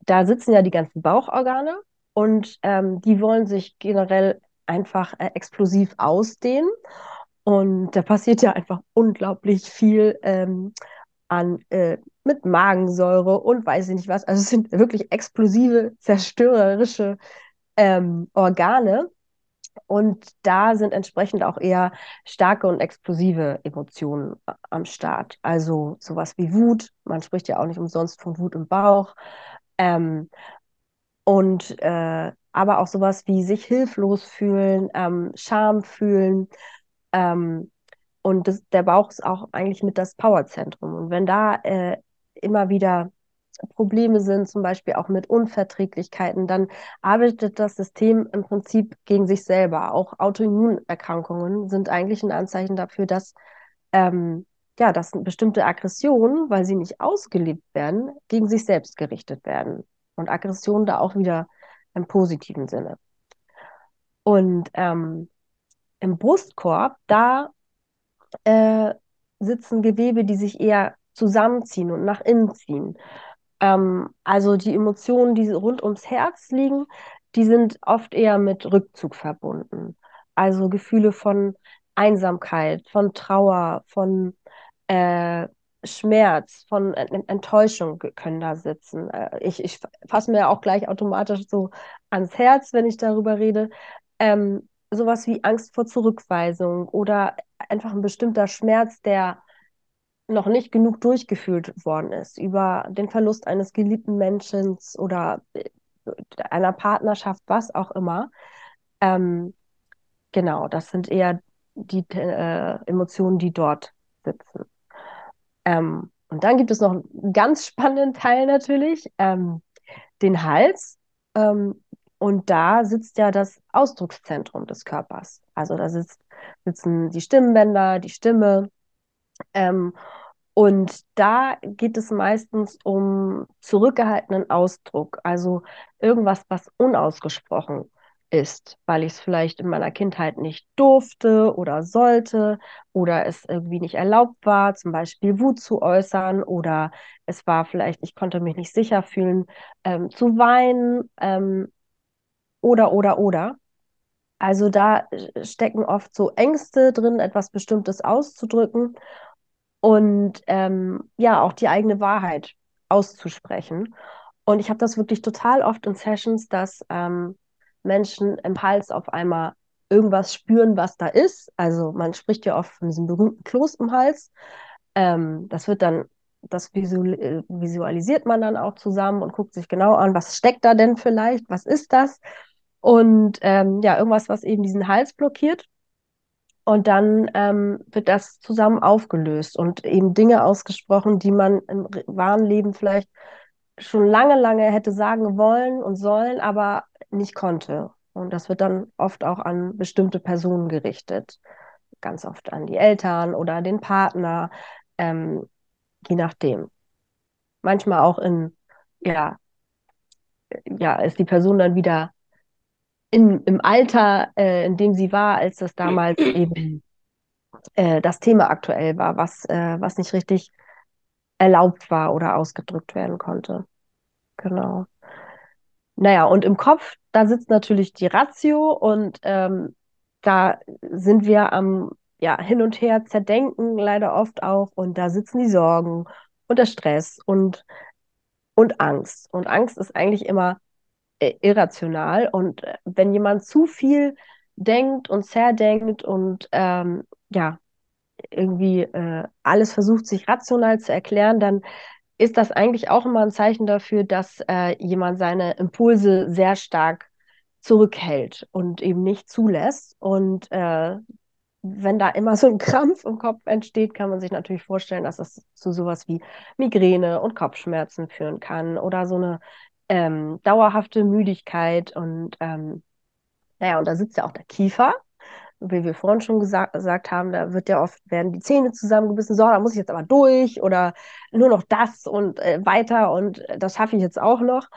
da sitzen ja die ganzen Bauchorgane und ähm, die wollen sich generell einfach äh, explosiv ausdehnen. Und da passiert ja einfach unglaublich viel ähm, an äh, mit Magensäure und weiß ich nicht was. Also es sind wirklich explosive, zerstörerische ähm, Organe. Und da sind entsprechend auch eher starke und explosive Emotionen am Start. Also sowas wie Wut. Man spricht ja auch nicht umsonst von Wut im Bauch. Ähm, und äh, aber auch sowas wie sich hilflos fühlen, ähm, Scham fühlen. Ähm, und das, der Bauch ist auch eigentlich mit das Powerzentrum. Und wenn da äh, immer wieder Probleme sind, zum Beispiel auch mit Unverträglichkeiten, dann arbeitet das System im Prinzip gegen sich selber. Auch Autoimmunerkrankungen sind eigentlich ein Anzeichen dafür, dass ähm, ja, dass bestimmte Aggressionen, weil sie nicht ausgelebt werden, gegen sich selbst gerichtet werden. Und Aggression da auch wieder im positiven Sinne. Und ähm, im Brustkorb, da äh, sitzen Gewebe, die sich eher zusammenziehen und nach innen ziehen. Ähm, also die Emotionen, die rund ums Herz liegen, die sind oft eher mit Rückzug verbunden. Also Gefühle von Einsamkeit, von Trauer, von äh, Schmerz, von Enttäuschung können da sitzen. Äh, ich, ich fasse mir auch gleich automatisch so ans Herz, wenn ich darüber rede. Ähm, sowas wie Angst vor Zurückweisung oder einfach ein bestimmter Schmerz, der noch nicht genug durchgefühlt worden ist, über den Verlust eines geliebten Menschen oder äh, einer Partnerschaft, was auch immer. Ähm, genau, das sind eher die äh, Emotionen, die dort sitzen. Ähm, und dann gibt es noch einen ganz spannenden Teil natürlich, ähm, den Hals. Ähm, und da sitzt ja das Ausdruckszentrum des Körpers. Also da sitzt, sitzen die Stimmbänder, die Stimme. Ähm, und da geht es meistens um zurückgehaltenen Ausdruck, also irgendwas, was unausgesprochen ist, weil ich es vielleicht in meiner Kindheit nicht durfte oder sollte oder es irgendwie nicht erlaubt war, zum Beispiel Wut zu äußern oder es war vielleicht, ich konnte mich nicht sicher fühlen, ähm, zu weinen ähm, oder, oder, oder. Also da stecken oft so Ängste drin, etwas Bestimmtes auszudrücken und ähm, ja, auch die eigene Wahrheit auszusprechen. Und ich habe das wirklich total oft in Sessions, dass ähm, Menschen im Hals auf einmal irgendwas spüren, was da ist. Also man spricht ja oft von diesem berühmten Kloß im Hals. Ähm, das wird dann, das visualisiert man dann auch zusammen und guckt sich genau an, was steckt da denn vielleicht, was ist das? Und ähm, ja, irgendwas, was eben diesen Hals blockiert. Und dann ähm, wird das zusammen aufgelöst und eben Dinge ausgesprochen, die man im wahren Leben vielleicht schon lange, lange hätte sagen wollen und sollen, aber nicht konnte. Und das wird dann oft auch an bestimmte Personen gerichtet. Ganz oft an die Eltern oder den Partner, ähm, je nachdem. Manchmal auch in, ja, ja, ist die Person dann wieder in, im Alter, äh, in dem sie war, als das damals eben äh, das Thema aktuell war, was, äh, was nicht richtig erlaubt war oder ausgedrückt werden konnte. Genau. Naja, und im Kopf, da sitzt natürlich die Ratio und ähm, da sind wir am ja, hin und her zerdenken leider oft auch und da sitzen die Sorgen und der Stress und, und Angst. Und Angst ist eigentlich immer irrational und äh, wenn jemand zu viel denkt und zerdenkt und ähm, ja, irgendwie äh, alles versucht, sich rational zu erklären, dann ist das eigentlich auch immer ein Zeichen dafür, dass äh, jemand seine Impulse sehr stark zurückhält und eben nicht zulässt. Und äh, wenn da immer so ein Krampf im Kopf entsteht, kann man sich natürlich vorstellen, dass das zu sowas wie Migräne und Kopfschmerzen führen kann oder so eine ähm, dauerhafte Müdigkeit. Und ähm, naja, und da sitzt ja auch der Kiefer wie wir vorhin schon gesagt, gesagt haben, da wird ja oft, werden die Zähne zusammengebissen, so, da muss ich jetzt aber durch oder nur noch das und äh, weiter und das schaffe ich jetzt auch noch.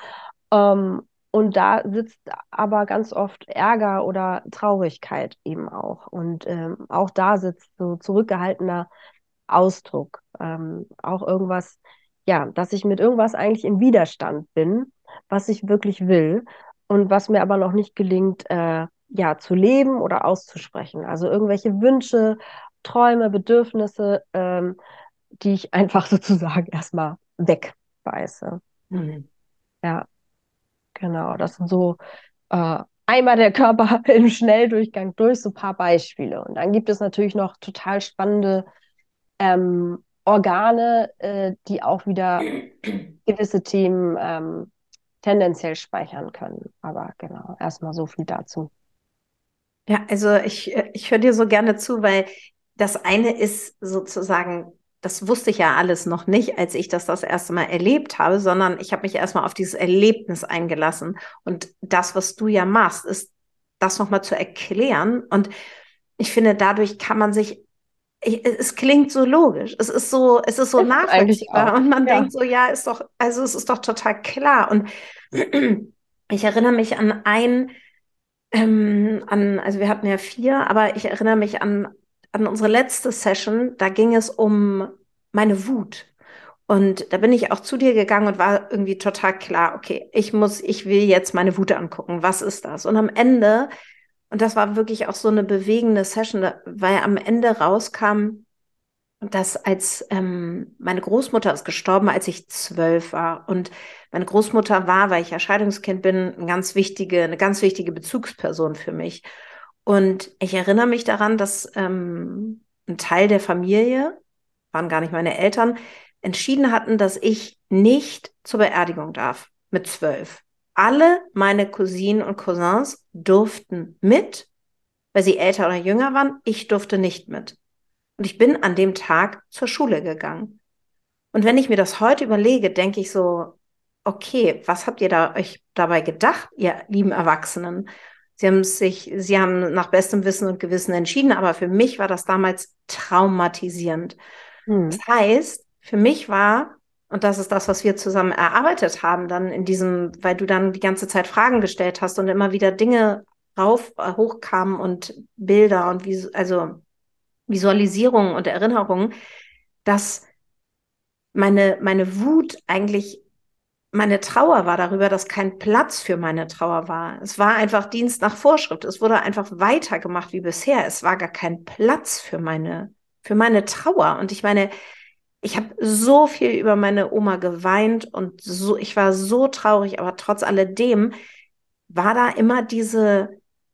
Ähm, und da sitzt aber ganz oft Ärger oder Traurigkeit eben auch. Und ähm, auch da sitzt so zurückgehaltener Ausdruck. Ähm, auch irgendwas, ja, dass ich mit irgendwas eigentlich im Widerstand bin, was ich wirklich will und was mir aber noch nicht gelingt, äh, ja, zu leben oder auszusprechen. Also irgendwelche Wünsche, Träume, Bedürfnisse, ähm, die ich einfach sozusagen erstmal wegbeiße. Mhm. Ja, genau. Das sind so äh, einmal der Körper im Schnelldurchgang durch, so ein paar Beispiele. Und dann gibt es natürlich noch total spannende ähm, Organe, äh, die auch wieder gewisse Themen ähm, tendenziell speichern können. Aber genau, erstmal so viel dazu. Ja, also ich, ich höre dir so gerne zu, weil das eine ist sozusagen, das wusste ich ja alles noch nicht, als ich das das erste Mal erlebt habe, sondern ich habe mich erstmal auf dieses Erlebnis eingelassen. Und das, was du ja machst, ist das nochmal zu erklären. Und ich finde, dadurch kann man sich ich, es klingt so logisch. Es ist so, es ist so ist nachvollziehbar. Und man ja. denkt so, ja, ist doch, also es ist doch total klar. Und ich erinnere mich an ein ähm, an, also wir hatten ja vier, aber ich erinnere mich an, an unsere letzte Session, da ging es um meine Wut. Und da bin ich auch zu dir gegangen und war irgendwie total klar, okay, ich muss, ich will jetzt meine Wut angucken. Was ist das? Und am Ende, und das war wirklich auch so eine bewegende Session, weil am Ende rauskam, dass als ähm, meine Großmutter ist gestorben, als ich zwölf war. Und meine Großmutter war, weil ich Erscheidungskind bin, eine ganz wichtige, eine ganz wichtige Bezugsperson für mich. Und ich erinnere mich daran, dass ähm, ein Teil der Familie, waren gar nicht meine Eltern, entschieden hatten, dass ich nicht zur Beerdigung darf mit zwölf. Alle meine Cousinen und Cousins durften mit weil sie älter oder jünger waren. Ich durfte nicht mit. Und ich bin an dem Tag zur Schule gegangen. Und wenn ich mir das heute überlege, denke ich so, okay, was habt ihr da euch dabei gedacht, ihr lieben Erwachsenen? Sie haben sich, sie haben nach bestem Wissen und Gewissen entschieden, aber für mich war das damals traumatisierend. Hm. Das heißt, für mich war, und das ist das, was wir zusammen erarbeitet haben, dann in diesem, weil du dann die ganze Zeit Fragen gestellt hast und immer wieder Dinge rauf, äh, hochkamen und Bilder und wie, also Visualisierungen und Erinnerungen, dass meine, meine Wut eigentlich meine Trauer war darüber, dass kein Platz für meine Trauer war. Es war einfach Dienst nach Vorschrift. Es wurde einfach weitergemacht wie bisher. Es war gar kein Platz für meine, für meine Trauer. Und ich meine, ich habe so viel über meine Oma geweint und so, ich war so traurig, aber trotz alledem war da immer diese,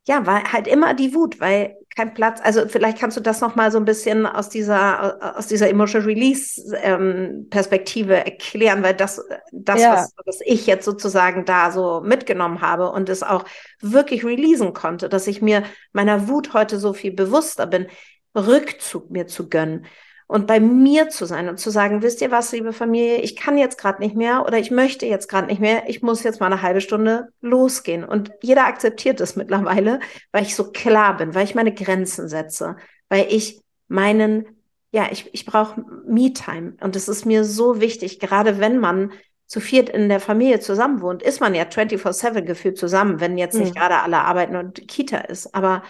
ja, war halt immer die Wut, weil kein Platz. Also vielleicht kannst du das noch mal so ein bisschen aus dieser aus dieser Emotional Release ähm, Perspektive erklären, weil das das ja. was, was ich jetzt sozusagen da so mitgenommen habe und es auch wirklich releasen konnte, dass ich mir meiner Wut heute so viel bewusster bin, Rückzug mir zu gönnen und bei mir zu sein und zu sagen, wisst ihr was, liebe Familie, ich kann jetzt gerade nicht mehr oder ich möchte jetzt gerade nicht mehr, ich muss jetzt mal eine halbe Stunde losgehen. Und jeder akzeptiert es mittlerweile, weil ich so klar bin, weil ich meine Grenzen setze, weil ich meinen, ja, ich, ich brauche Me-Time. Und es ist mir so wichtig, gerade wenn man zu viert in der Familie zusammen wohnt, ist man ja 24-7 gefühlt zusammen, wenn jetzt nicht mhm. gerade alle arbeiten und Kita ist. Aber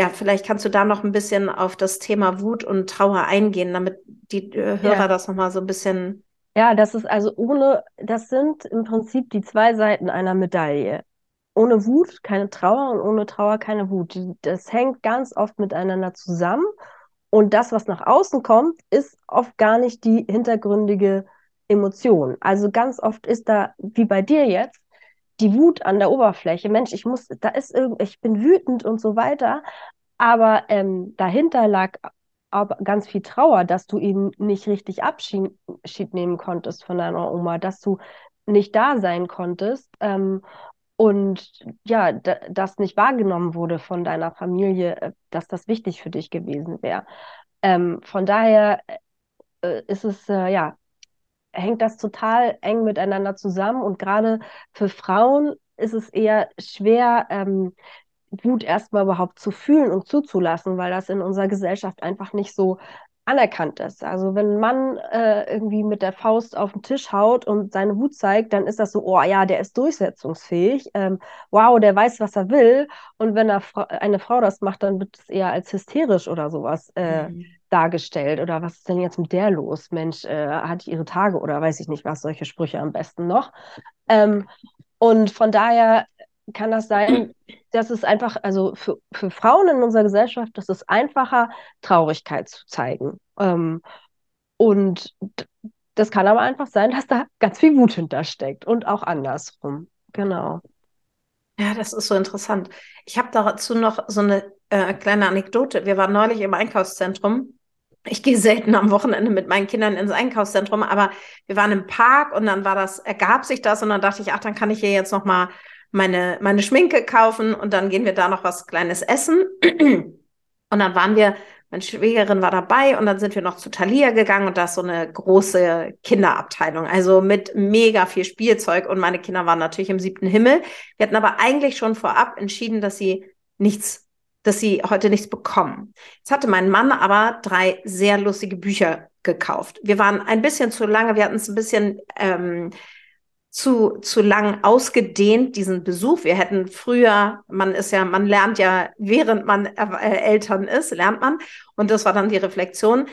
ja, vielleicht kannst du da noch ein bisschen auf das Thema Wut und Trauer eingehen, damit die äh, Hörer ja. das nochmal so ein bisschen. Ja, das ist also ohne, das sind im Prinzip die zwei Seiten einer Medaille. Ohne Wut keine Trauer und ohne Trauer keine Wut. Das hängt ganz oft miteinander zusammen. Und das, was nach außen kommt, ist oft gar nicht die hintergründige Emotion. Also ganz oft ist da, wie bei dir jetzt, die Wut an der Oberfläche, Mensch, ich muss, da ist irgend, ich bin wütend und so weiter. Aber ähm, dahinter lag aber ganz viel Trauer, dass du ihn nicht richtig Abschied nehmen konntest von deiner Oma, dass du nicht da sein konntest ähm, und ja, das nicht wahrgenommen wurde von deiner Familie, äh, dass das wichtig für dich gewesen wäre. Ähm, von daher äh, ist es äh, ja hängt das total eng miteinander zusammen. Und gerade für Frauen ist es eher schwer, ähm, Wut erstmal überhaupt zu fühlen und zuzulassen, weil das in unserer Gesellschaft einfach nicht so anerkannt ist. Also wenn ein Mann äh, irgendwie mit der Faust auf den Tisch haut und seine Wut zeigt, dann ist das so, oh ja, der ist durchsetzungsfähig, ähm, wow, der weiß, was er will. Und wenn er, eine Frau das macht, dann wird es eher als hysterisch oder sowas äh, mhm dargestellt oder was ist denn jetzt mit der los? Mensch, äh, hat ihre Tage oder weiß ich nicht was, solche Sprüche am besten noch. Ähm, und von daher kann das sein, dass es einfach, also für, für Frauen in unserer Gesellschaft, das ist einfacher, Traurigkeit zu zeigen. Ähm, und das kann aber einfach sein, dass da ganz viel Wut hintersteckt und auch andersrum. Genau. Ja, das ist so interessant. Ich habe dazu noch so eine äh, kleine Anekdote. Wir waren neulich im Einkaufszentrum ich gehe selten am Wochenende mit meinen Kindern ins Einkaufszentrum, aber wir waren im Park und dann war das, ergab sich das und dann dachte ich, ach, dann kann ich hier jetzt noch mal meine, meine Schminke kaufen und dann gehen wir da noch was Kleines essen. Und dann waren wir, meine Schwägerin war dabei und dann sind wir noch zu Thalia gegangen und da ist so eine große Kinderabteilung, also mit mega viel Spielzeug und meine Kinder waren natürlich im siebten Himmel. Wir hatten aber eigentlich schon vorab entschieden, dass sie nichts dass sie heute nichts bekommen. Jetzt hatte mein Mann aber drei sehr lustige Bücher gekauft. Wir waren ein bisschen zu lange, wir hatten es ein bisschen ähm, zu, zu lang ausgedehnt, diesen Besuch. Wir hätten früher, man ist ja, man lernt ja, während man äh, Eltern ist, lernt man. Und das war dann die Reflexion.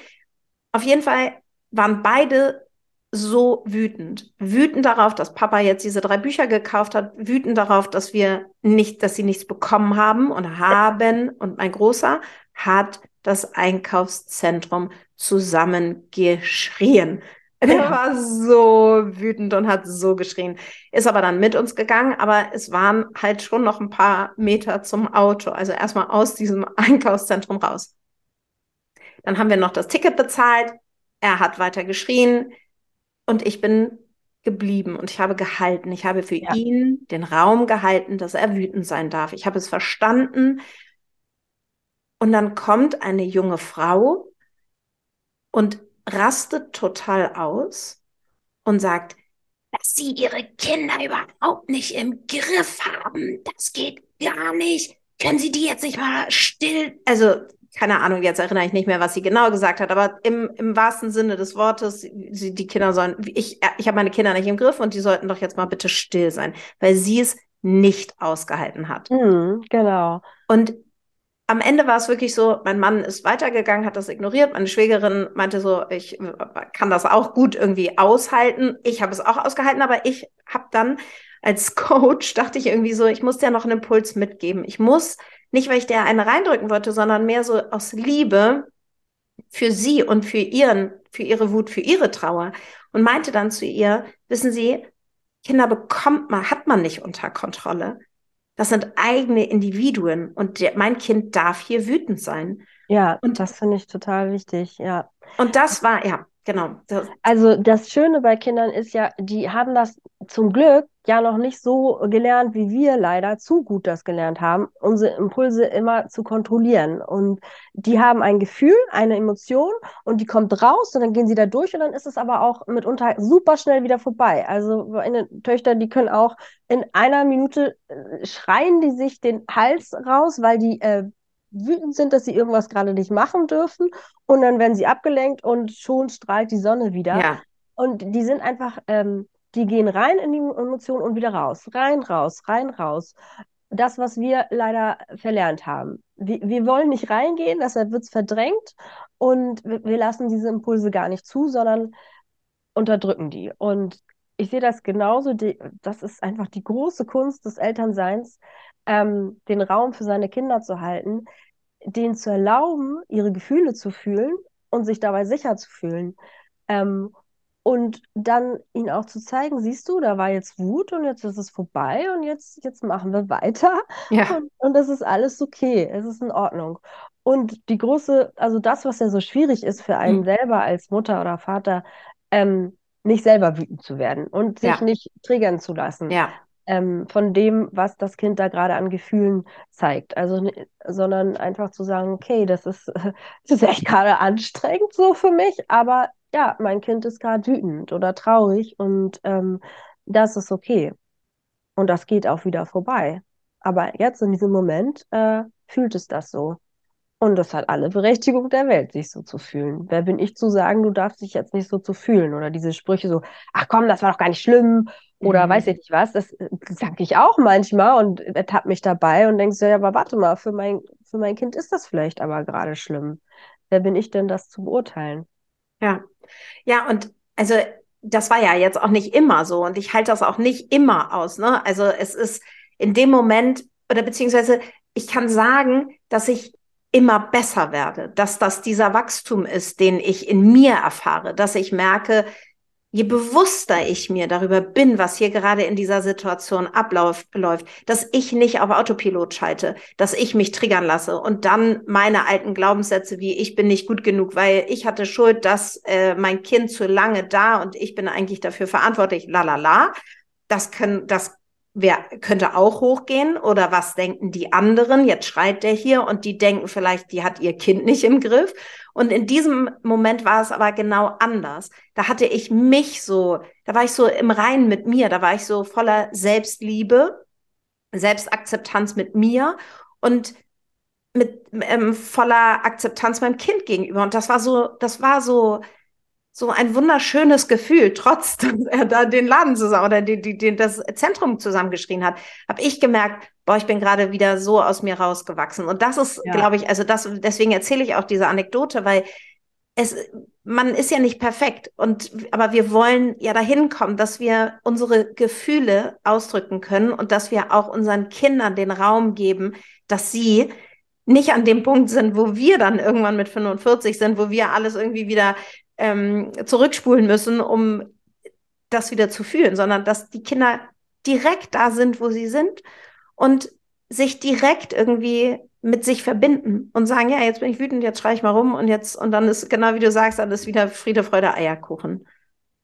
Auf jeden Fall waren beide so wütend. Wütend darauf, dass Papa jetzt diese drei Bücher gekauft hat, wütend darauf, dass wir nicht, dass sie nichts bekommen haben und haben. Und mein Großer hat das Einkaufszentrum zusammengeschrien. Er war so wütend und hat so geschrien. Ist aber dann mit uns gegangen, aber es waren halt schon noch ein paar Meter zum Auto. Also erstmal aus diesem Einkaufszentrum raus. Dann haben wir noch das Ticket bezahlt. Er hat weiter geschrien. Und ich bin geblieben und ich habe gehalten. Ich habe für ja. ihn den Raum gehalten, dass er wütend sein darf. Ich habe es verstanden. Und dann kommt eine junge Frau und rastet total aus und sagt, dass sie ihre Kinder überhaupt nicht im Griff haben. Das geht gar nicht. Können Sie die jetzt nicht mal still? Also, keine Ahnung, jetzt erinnere ich nicht mehr, was sie genau gesagt hat, aber im, im wahrsten Sinne des Wortes, sie, die Kinder sollen, ich, ich habe meine Kinder nicht im Griff und die sollten doch jetzt mal bitte still sein, weil sie es nicht ausgehalten hat. Mhm, genau. Und am Ende war es wirklich so, mein Mann ist weitergegangen, hat das ignoriert. Meine Schwägerin meinte so, ich kann das auch gut irgendwie aushalten. Ich habe es auch ausgehalten, aber ich habe dann als Coach, dachte ich irgendwie so, ich muss dir noch einen Impuls mitgeben. Ich muss, nicht weil ich der eine reindrücken wollte, sondern mehr so aus Liebe für sie und für ihren, für ihre Wut, für ihre Trauer. Und meinte dann zu ihr, wissen Sie, Kinder bekommt man, hat man nicht unter Kontrolle. Das sind eigene Individuen und der, mein Kind darf hier wütend sein. Ja, und das finde ich total wichtig, ja. Und das war, ja, genau. Das, also das Schöne bei Kindern ist ja, die haben das zum Glück ja noch nicht so gelernt, wie wir leider zu gut das gelernt haben, unsere Impulse immer zu kontrollieren. Und die haben ein Gefühl, eine Emotion und die kommt raus und dann gehen sie da durch und dann ist es aber auch mitunter super schnell wieder vorbei. Also meine Töchter, die können auch in einer Minute äh, schreien die sich den Hals raus, weil die äh, wütend sind, dass sie irgendwas gerade nicht machen dürfen und dann werden sie abgelenkt und schon strahlt die Sonne wieder. Ja. Und die sind einfach ähm, die gehen rein in die Emotion und wieder raus. Rein, raus, rein, raus. Das, was wir leider verlernt haben. Wir, wir wollen nicht reingehen, deshalb wird es verdrängt und wir, wir lassen diese Impulse gar nicht zu, sondern unterdrücken die. Und ich sehe das genauso. Die, das ist einfach die große Kunst des Elternseins, ähm, den Raum für seine Kinder zu halten, denen zu erlauben, ihre Gefühle zu fühlen und sich dabei sicher zu fühlen. Ähm, und dann ihn auch zu zeigen, siehst du, da war jetzt Wut und jetzt ist es vorbei und jetzt, jetzt machen wir weiter. Ja. Und, und es ist alles okay, es ist in Ordnung. Und die große, also das, was ja so schwierig ist für einen mhm. selber als Mutter oder Vater, ähm, nicht selber wütend zu werden und sich ja. nicht triggern zu lassen. Ja. Ähm, von dem, was das Kind da gerade an Gefühlen zeigt. Also, sondern einfach zu sagen, okay, das ist, das ist echt gerade anstrengend so für mich, aber ja, mein Kind ist gerade wütend oder traurig und ähm, das ist okay. Und das geht auch wieder vorbei. Aber jetzt in diesem Moment äh, fühlt es das so. Und das hat alle Berechtigung der Welt, sich so zu fühlen. Wer bin ich zu sagen, du darfst dich jetzt nicht so zu fühlen? Oder diese Sprüche so, ach komm, das war doch gar nicht schlimm. Oder mhm. weiß ich nicht was. Das, das sage ich auch manchmal und ertappe mich dabei und denkst, ja, aber warte mal, für mein, für mein Kind ist das vielleicht aber gerade schlimm. Wer bin ich denn, das zu beurteilen? Ja, ja, und also das war ja jetzt auch nicht immer so und ich halte das auch nicht immer aus. Ne? Also es ist in dem Moment oder beziehungsweise ich kann sagen, dass ich immer besser werde, dass das dieser Wachstum ist, den ich in mir erfahre, dass ich merke, je bewusster ich mir darüber bin, was hier gerade in dieser Situation abläuft, dass ich nicht auf Autopilot schalte, dass ich mich triggern lasse und dann meine alten Glaubenssätze wie ich bin nicht gut genug, weil ich hatte Schuld, dass äh, mein Kind zu lange da und ich bin eigentlich dafür verantwortlich, la la la. Das können, das wer könnte auch hochgehen oder was denken die anderen? Jetzt schreit der hier und die denken vielleicht, die hat ihr Kind nicht im Griff. Und in diesem Moment war es aber genau anders. Da hatte ich mich so, da war ich so im Reinen mit mir, da war ich so voller Selbstliebe, Selbstakzeptanz mit mir und mit ähm, voller Akzeptanz meinem Kind gegenüber. Und das war so, das war so, so ein wunderschönes Gefühl, trotz dass er da den Laden zusammen oder die, die, die, das Zentrum zusammengeschrien hat, habe ich gemerkt, boah, ich bin gerade wieder so aus mir rausgewachsen. Und das ist, ja. glaube ich, also das, deswegen erzähle ich auch diese Anekdote, weil es, man ist ja nicht perfekt und, aber wir wollen ja dahin kommen, dass wir unsere Gefühle ausdrücken können und dass wir auch unseren Kindern den Raum geben, dass sie nicht an dem Punkt sind, wo wir dann irgendwann mit 45 sind, wo wir alles irgendwie wieder ähm, zurückspulen müssen, um das wieder zu fühlen, sondern dass die Kinder direkt da sind, wo sie sind und sich direkt irgendwie mit sich verbinden und sagen, ja, jetzt bin ich wütend, jetzt schreie ich mal rum und jetzt, und dann ist genau wie du sagst, dann ist wieder Friede, Freude, Eierkuchen.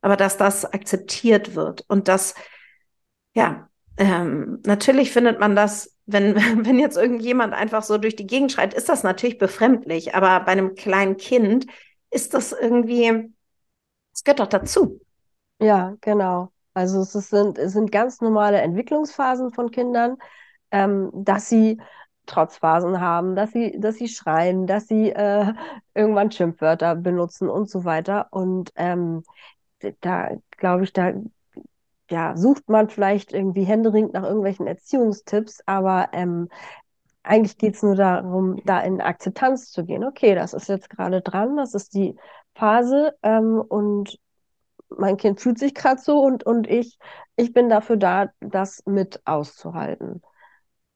Aber dass das akzeptiert wird und dass, ja, ähm, natürlich findet man das, wenn, wenn jetzt irgendjemand einfach so durch die Gegend schreit, ist das natürlich befremdlich. Aber bei einem kleinen Kind ist das irgendwie, es gehört doch dazu. Ja, genau. Also es sind, es sind ganz normale Entwicklungsphasen von Kindern, ähm, dass sie Trotzphasen haben, dass sie, dass sie schreien, dass sie äh, irgendwann Schimpfwörter benutzen und so weiter. Und ähm, da glaube ich, da ja, sucht man vielleicht irgendwie händeringend nach irgendwelchen Erziehungstipps, aber ähm, eigentlich geht es nur darum, da in Akzeptanz zu gehen. Okay, das ist jetzt gerade dran, das ist die Phase ähm, und mein Kind fühlt sich gerade so und, und ich, ich bin dafür da, das mit auszuhalten.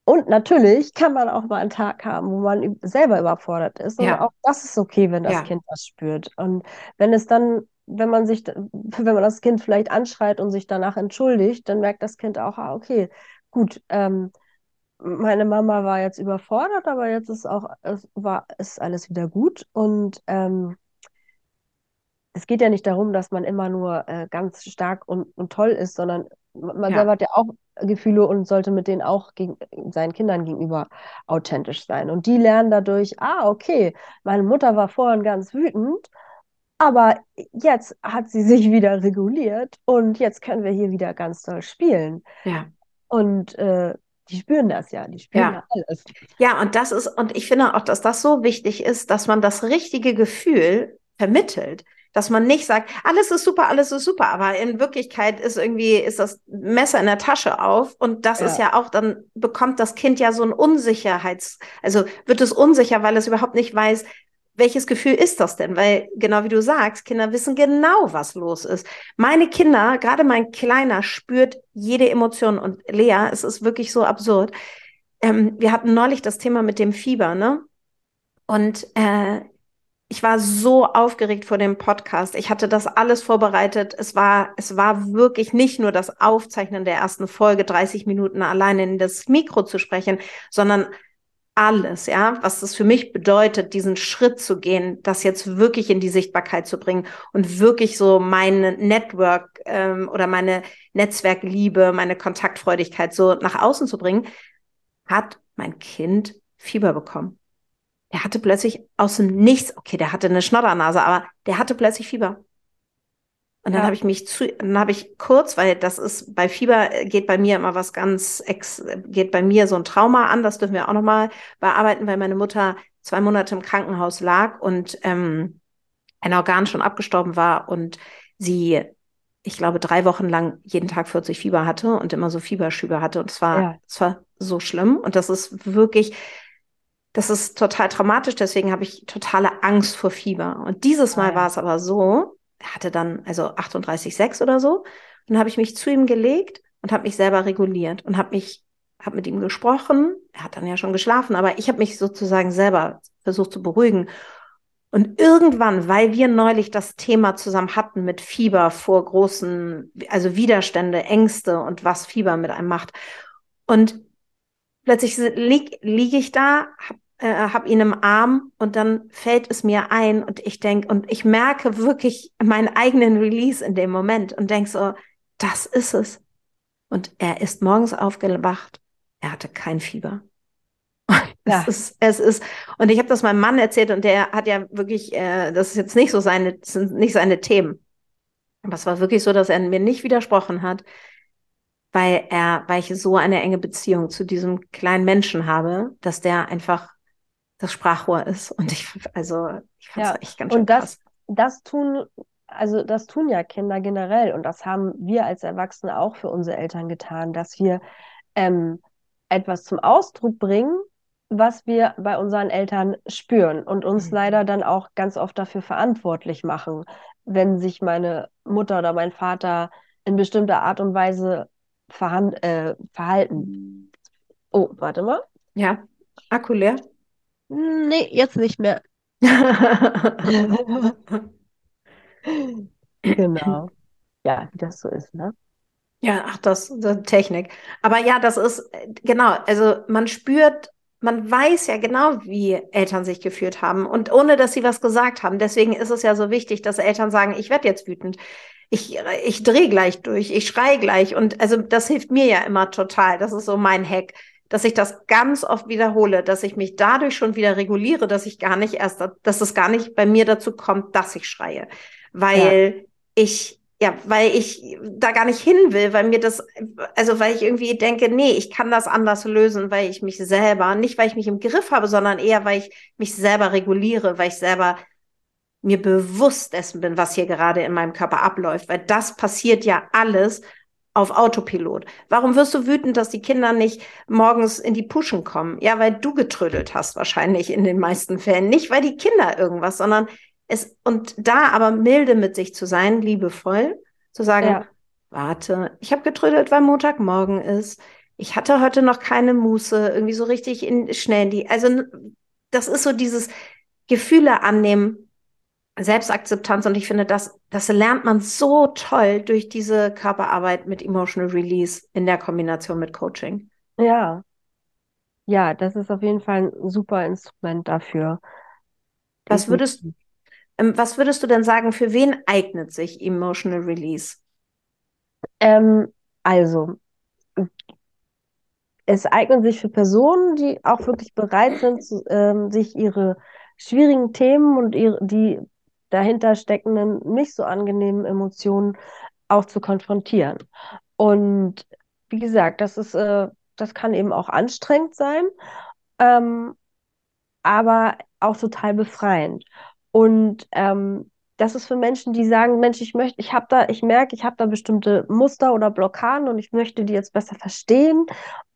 Und natürlich kann man auch mal einen Tag haben, wo man selber überfordert ist. Und ja. auch das ist okay, wenn das ja. Kind das spürt. Und wenn es dann, wenn man sich, wenn man das Kind vielleicht anschreit und sich danach entschuldigt, dann merkt das Kind auch, ah, okay, gut, ähm, meine Mama war jetzt überfordert, aber jetzt ist auch, es war, ist alles wieder gut. Und ähm, es geht ja nicht darum, dass man immer nur äh, ganz stark und, und toll ist, sondern man ja. selber hat ja auch Gefühle und sollte mit denen auch gegen, seinen Kindern gegenüber authentisch sein. Und die lernen dadurch, ah, okay, meine Mutter war vorhin ganz wütend, aber jetzt hat sie sich wieder reguliert und jetzt können wir hier wieder ganz toll spielen. Ja. Und äh, die spüren das ja, die spüren ja. alles. Ja, und das ist, und ich finde auch, dass das so wichtig ist, dass man das richtige Gefühl vermittelt dass man nicht sagt, alles ist super, alles ist super, aber in Wirklichkeit ist irgendwie, ist das Messer in der Tasche auf und das ja. ist ja auch, dann bekommt das Kind ja so ein Unsicherheits, also wird es unsicher, weil es überhaupt nicht weiß, welches Gefühl ist das denn? Weil genau wie du sagst, Kinder wissen genau, was los ist. Meine Kinder, gerade mein Kleiner, spürt jede Emotion und Lea, es ist wirklich so absurd. Ähm, wir hatten neulich das Thema mit dem Fieber, ne? Und äh, ich war so aufgeregt vor dem Podcast. Ich hatte das alles vorbereitet. Es war, es war wirklich nicht nur das Aufzeichnen der ersten Folge, 30 Minuten alleine in das Mikro zu sprechen, sondern alles, ja, was das für mich bedeutet, diesen Schritt zu gehen, das jetzt wirklich in die Sichtbarkeit zu bringen und wirklich so meine Network ähm, oder meine Netzwerkliebe, meine Kontaktfreudigkeit so nach außen zu bringen, hat mein Kind Fieber bekommen der hatte plötzlich aus dem Nichts, okay, der hatte eine Schnoddernase, aber der hatte plötzlich Fieber. Und dann ja. habe ich mich zu, dann habe ich kurz, weil das ist bei Fieber geht bei mir immer was ganz ex, geht bei mir so ein Trauma an, das dürfen wir auch nochmal bearbeiten, weil meine Mutter zwei Monate im Krankenhaus lag und ähm, ein Organ schon abgestorben war und sie, ich glaube, drei Wochen lang jeden Tag 40 Fieber hatte und immer so Fieberschübe hatte. Und es war, ja. es war so schlimm. Und das ist wirklich, das ist total traumatisch, deswegen habe ich totale Angst vor Fieber. Und dieses Mal ah, ja. war es aber so, hatte dann also 38,6 oder so. Dann habe ich mich zu ihm gelegt und habe mich selber reguliert und habe mich, habe mit ihm gesprochen. Er hat dann ja schon geschlafen, aber ich habe mich sozusagen selber versucht zu beruhigen. Und irgendwann, weil wir neulich das Thema zusammen hatten mit Fieber vor großen, also Widerstände, Ängste und was Fieber mit einem macht. Und plötzlich liege lieg ich da, habe äh, habe ihn im Arm und dann fällt es mir ein und ich denke, und ich merke wirklich meinen eigenen Release in dem Moment und denke so, das ist es. Und er ist morgens aufgewacht, er hatte kein Fieber. Ja. Es ist, es ist, und ich habe das meinem Mann erzählt und der hat ja wirklich, äh, das ist jetzt nicht so seine, sind nicht seine Themen. Aber es war wirklich so, dass er mir nicht widersprochen hat, weil er, weil ich so eine enge Beziehung zu diesem kleinen Menschen habe, dass der einfach das Sprachrohr ist. Und ich, also, ich fand es ja. echt ganz schön Und das, krass. das tun, also das tun ja Kinder generell und das haben wir als Erwachsene auch für unsere Eltern getan, dass wir ähm, etwas zum Ausdruck bringen, was wir bei unseren Eltern spüren und uns mhm. leider dann auch ganz oft dafür verantwortlich machen, wenn sich meine Mutter oder mein Vater in bestimmter Art und Weise äh, verhalten. Oh, warte mal. Ja, Akku leer. Nee, jetzt nicht mehr. genau. Ja, wie das so ist, ne? Ja, ach, das, das Technik. Aber ja, das ist, genau, also man spürt, man weiß ja genau, wie Eltern sich gefühlt haben und ohne, dass sie was gesagt haben. Deswegen ist es ja so wichtig, dass Eltern sagen, ich werde jetzt wütend. ich, ich drehe gleich durch, ich schrei gleich. Und also das hilft mir ja immer total. Das ist so mein Hack, dass ich das ganz oft wiederhole, dass ich mich dadurch schon wieder reguliere, dass ich gar nicht erst, dass es gar nicht bei mir dazu kommt, dass ich schreie. Weil ja. ich, ja, weil ich da gar nicht hin will, weil mir das, also weil ich irgendwie denke, nee, ich kann das anders lösen, weil ich mich selber, nicht weil ich mich im Griff habe, sondern eher, weil ich mich selber reguliere, weil ich selber mir bewusst dessen bin, was hier gerade in meinem Körper abläuft, weil das passiert ja alles auf Autopilot. Warum wirst du wütend, dass die Kinder nicht morgens in die Puschen kommen? Ja, weil du getrödelt hast wahrscheinlich in den meisten Fällen. Nicht, weil die Kinder irgendwas, sondern es, und da aber milde mit sich zu sein, liebevoll, zu sagen, ja. warte, ich habe getrödelt, weil Montagmorgen ist. Ich hatte heute noch keine Muße, irgendwie so richtig in, schnell in die, also das ist so dieses Gefühle annehmen, Selbstakzeptanz und ich finde, das, das lernt man so toll durch diese Körperarbeit mit Emotional Release in der Kombination mit Coaching. Ja. Ja, das ist auf jeden Fall ein super Instrument dafür. Was würdest, ähm, was würdest du denn sagen, für wen eignet sich Emotional Release? Ähm, also, es eignet sich für Personen, die auch wirklich bereit sind, zu, ähm, sich ihre schwierigen Themen und ihre, die dahinter steckenden nicht so angenehmen Emotionen auch zu konfrontieren. Und wie gesagt, das ist, äh, das kann eben auch anstrengend sein, ähm, aber auch total befreiend. Und ähm, das ist für Menschen, die sagen, Mensch, ich möchte, ich habe da, ich merke, ich habe da bestimmte Muster oder Blockaden und ich möchte die jetzt besser verstehen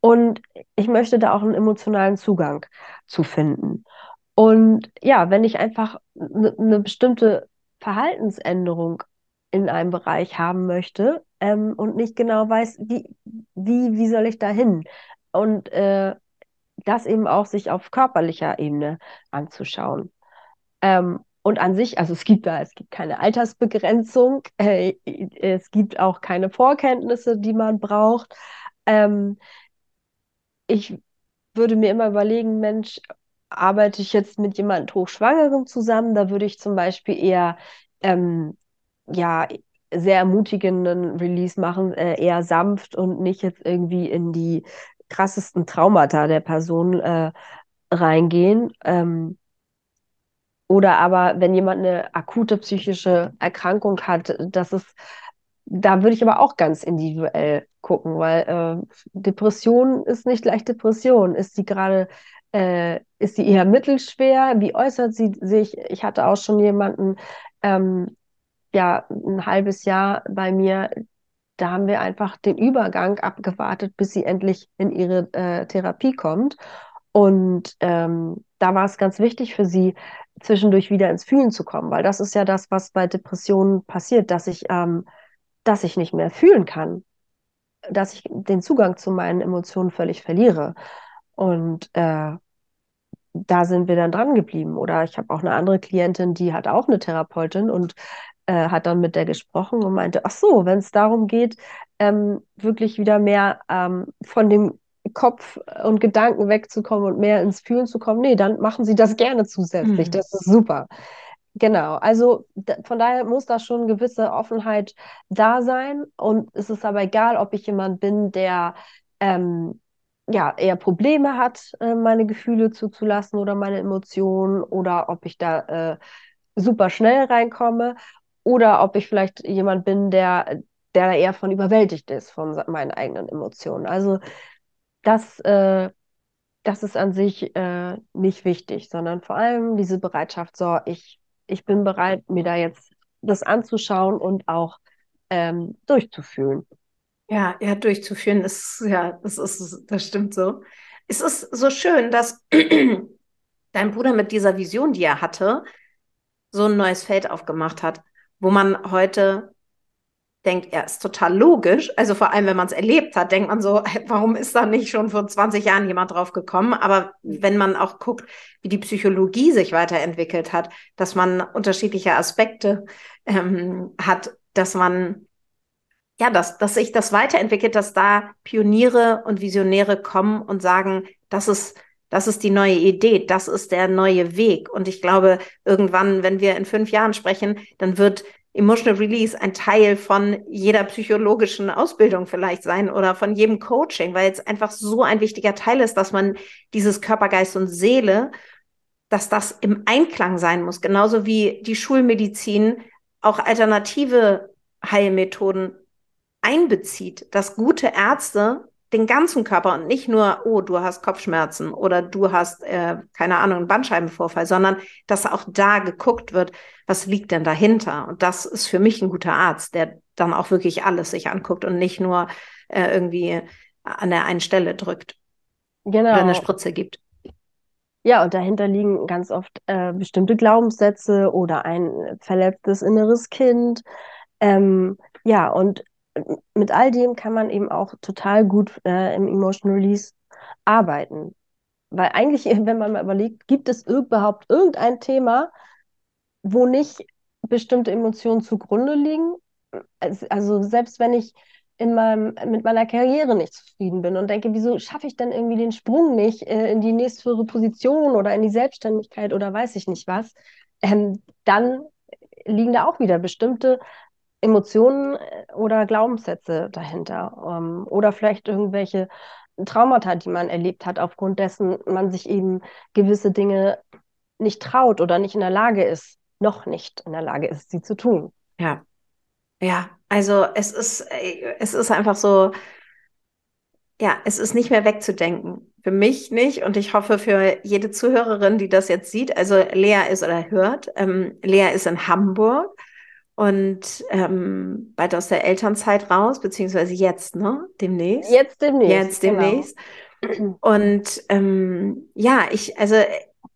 und ich möchte da auch einen emotionalen Zugang zu finden. Und ja, wenn ich einfach eine ne bestimmte Verhaltensänderung in einem Bereich haben möchte ähm, und nicht genau weiß, wie, wie, wie soll ich da hin? Und äh, das eben auch sich auf körperlicher Ebene anzuschauen. Ähm, und an sich, also es gibt da, es gibt keine Altersbegrenzung, äh, es gibt auch keine Vorkenntnisse, die man braucht. Ähm, ich würde mir immer überlegen, Mensch, arbeite ich jetzt mit jemand Hochschwangerem zusammen, da würde ich zum Beispiel eher ähm, ja sehr ermutigenden Release machen, äh, eher sanft und nicht jetzt irgendwie in die krassesten Traumata der Person äh, reingehen. Ähm, oder aber, wenn jemand eine akute psychische Erkrankung hat, das ist, da würde ich aber auch ganz individuell gucken, weil äh, Depression ist nicht gleich Depression. Ist sie gerade äh, ist sie eher mittelschwer? Wie äußert sie sich? Ich hatte auch schon jemanden, ähm, ja, ein halbes Jahr bei mir, da haben wir einfach den Übergang abgewartet, bis sie endlich in ihre äh, Therapie kommt. Und ähm, da war es ganz wichtig für sie, zwischendurch wieder ins Fühlen zu kommen, weil das ist ja das, was bei Depressionen passiert, dass ich, ähm, dass ich nicht mehr fühlen kann, dass ich den Zugang zu meinen Emotionen völlig verliere. Und äh, da sind wir dann dran geblieben. Oder ich habe auch eine andere Klientin, die hat auch eine Therapeutin und äh, hat dann mit der gesprochen und meinte, ach so, wenn es darum geht, ähm, wirklich wieder mehr ähm, von dem Kopf und Gedanken wegzukommen und mehr ins Fühlen zu kommen, nee, dann machen Sie das gerne zusätzlich. Mhm. Das ist super. Genau, also von daher muss da schon eine gewisse Offenheit da sein. Und es ist aber egal, ob ich jemand bin, der ähm, ja, eher Probleme hat, äh, meine Gefühle zuzulassen oder meine Emotionen oder ob ich da äh, super schnell reinkomme oder ob ich vielleicht jemand bin, der, der eher von überwältigt ist von meinen eigenen Emotionen. Also das, äh, das ist an sich äh, nicht wichtig, sondern vor allem diese Bereitschaft, so, ich, ich bin bereit, mir da jetzt das anzuschauen und auch ähm, durchzufühlen. Ja, ja, durchzuführen ist, ja, das ist, das stimmt so. Es ist so schön, dass dein Bruder mit dieser Vision, die er hatte, so ein neues Feld aufgemacht hat, wo man heute denkt, er ist total logisch. Also vor allem, wenn man es erlebt hat, denkt man so, warum ist da nicht schon vor 20 Jahren jemand drauf gekommen? Aber wenn man auch guckt, wie die Psychologie sich weiterentwickelt hat, dass man unterschiedliche Aspekte ähm, hat, dass man ja, dass, dass sich das weiterentwickelt, dass da Pioniere und Visionäre kommen und sagen, das ist, das ist die neue Idee, das ist der neue Weg. Und ich glaube, irgendwann, wenn wir in fünf Jahren sprechen, dann wird Emotional Release ein Teil von jeder psychologischen Ausbildung vielleicht sein oder von jedem Coaching, weil es einfach so ein wichtiger Teil ist, dass man dieses Körper, Geist und Seele, dass das im Einklang sein muss, genauso wie die Schulmedizin auch alternative Heilmethoden einbezieht, dass gute Ärzte den ganzen Körper und nicht nur, oh, du hast Kopfschmerzen oder du hast, äh, keine Ahnung, einen Bandscheibenvorfall, sondern dass auch da geguckt wird, was liegt denn dahinter? Und das ist für mich ein guter Arzt, der dann auch wirklich alles sich anguckt und nicht nur äh, irgendwie an der einen Stelle drückt. Genau. Oder eine Spritze gibt. Ja, und dahinter liegen ganz oft äh, bestimmte Glaubenssätze oder ein verletztes inneres Kind. Ähm, ja, und mit all dem kann man eben auch total gut äh, im Emotional Release arbeiten. Weil eigentlich, wenn man mal überlegt, gibt es überhaupt irgendein Thema, wo nicht bestimmte Emotionen zugrunde liegen? Also selbst wenn ich in meinem, mit meiner Karriere nicht zufrieden bin und denke, wieso schaffe ich denn irgendwie den Sprung nicht äh, in die nächsthöhere Position oder in die Selbstständigkeit oder weiß ich nicht was, ähm, dann liegen da auch wieder bestimmte Emotionen äh, oder Glaubenssätze dahinter ähm, oder vielleicht irgendwelche Traumata, die man erlebt hat, aufgrund dessen man sich eben gewisse Dinge nicht traut oder nicht in der Lage ist, noch nicht in der Lage ist, sie zu tun. Ja, ja, also es ist, äh, es ist einfach so, ja, es ist nicht mehr wegzudenken. Für mich nicht und ich hoffe für jede Zuhörerin, die das jetzt sieht. Also Lea ist oder hört, ähm, Lea ist in Hamburg und ähm, bald aus der Elternzeit raus, beziehungsweise jetzt, ne? Demnächst. Jetzt demnächst. Jetzt genau. demnächst. Genau. Und ähm, ja, ich, also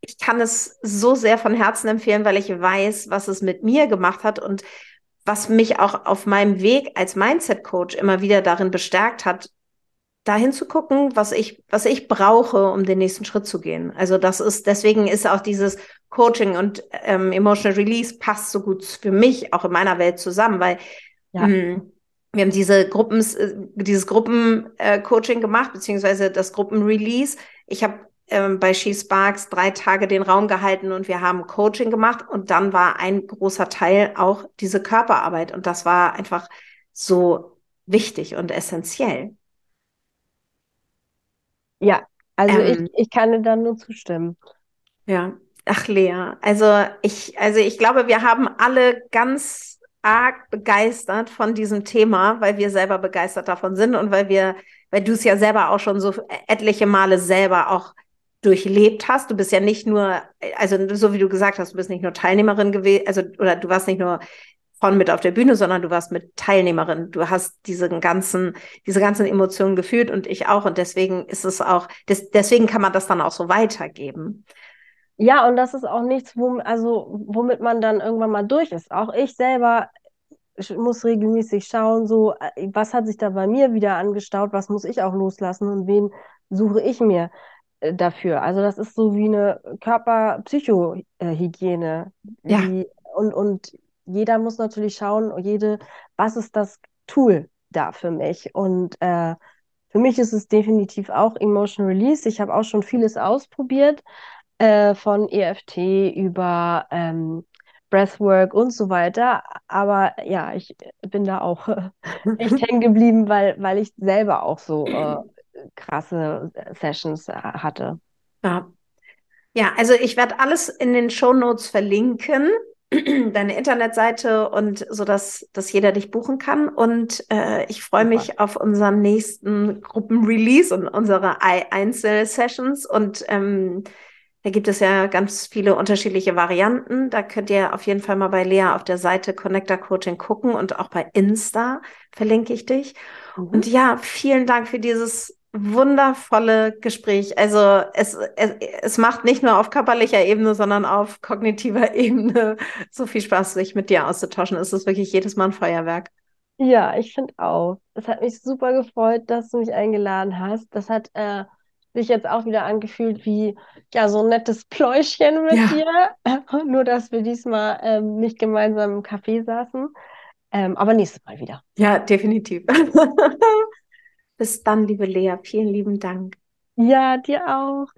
ich kann es so sehr von Herzen empfehlen, weil ich weiß, was es mit mir gemacht hat und was mich auch auf meinem Weg als Mindset-Coach immer wieder darin bestärkt hat, dahin zu gucken, was ich, was ich brauche, um den nächsten Schritt zu gehen. Also das ist, deswegen ist auch dieses Coaching und ähm, Emotional Release passt so gut für mich auch in meiner Welt zusammen, weil ja. mh, hm, wir haben diese Gruppen, äh, dieses Gruppencoaching äh, gemacht, beziehungsweise das Gruppenrelease. Ich habe ähm, bei She Sparks drei Tage den Raum gehalten und wir haben Coaching gemacht und dann war ein großer Teil auch diese Körperarbeit und das war einfach so wichtig und essentiell. Ja, also ähm, ich, ich kann dir da nur zustimmen. Ja, ach Lea, also ich, also ich glaube, wir haben alle ganz arg begeistert von diesem Thema, weil wir selber begeistert davon sind und weil wir, weil du es ja selber auch schon so etliche Male selber auch durchlebt hast. Du bist ja nicht nur, also so wie du gesagt hast, du bist nicht nur Teilnehmerin gewesen, also oder du warst nicht nur von mit auf der Bühne, sondern du warst mit Teilnehmerin. Du hast diese ganzen, diese ganzen Emotionen gefühlt und ich auch. Und deswegen ist es auch, des, deswegen kann man das dann auch so weitergeben. Ja, und das ist auch nichts, wo, also, womit man dann irgendwann mal durch ist. Auch ich selber muss regelmäßig schauen, so, äh, was hat sich da bei mir wieder angestaut, was muss ich auch loslassen und wen suche ich mir äh, dafür. Also das ist so wie eine Körper-Psycho-Hygiene. Ja. Und, und jeder muss natürlich schauen, jede, was ist das Tool da für mich? Und äh, für mich ist es definitiv auch Emotion Release. Ich habe auch schon vieles ausprobiert, äh, von EFT über ähm, Breathwork und so weiter. Aber ja, ich bin da auch echt hängen geblieben, weil, weil ich selber auch so äh, krasse Sessions hatte. Ja. ja, also ich werde alles in den Show Notes verlinken. deine Internetseite und so dass, dass jeder dich buchen kann. Und äh, ich freue mich auf unseren nächsten Gruppenrelease und unsere Einzelsessions. Und ähm, da gibt es ja ganz viele unterschiedliche Varianten. Da könnt ihr auf jeden Fall mal bei Lea auf der Seite Connector Coaching gucken und auch bei Insta verlinke ich dich. Mhm. Und ja, vielen Dank für dieses wundervolle Gespräch. Also es, es, es macht nicht nur auf körperlicher Ebene, sondern auf kognitiver Ebene so viel Spaß, sich mit dir auszutauschen. Es ist wirklich jedes Mal ein Feuerwerk. Ja, ich finde auch. Es hat mich super gefreut, dass du mich eingeladen hast. Das hat äh, sich jetzt auch wieder angefühlt wie ja so ein nettes Pläuschen mit ja. dir. Nur, dass wir diesmal ähm, nicht gemeinsam im Café saßen. Ähm, aber nächstes Mal wieder. Ja, definitiv. Bis dann, liebe Lea. Vielen lieben Dank. Ja, dir auch.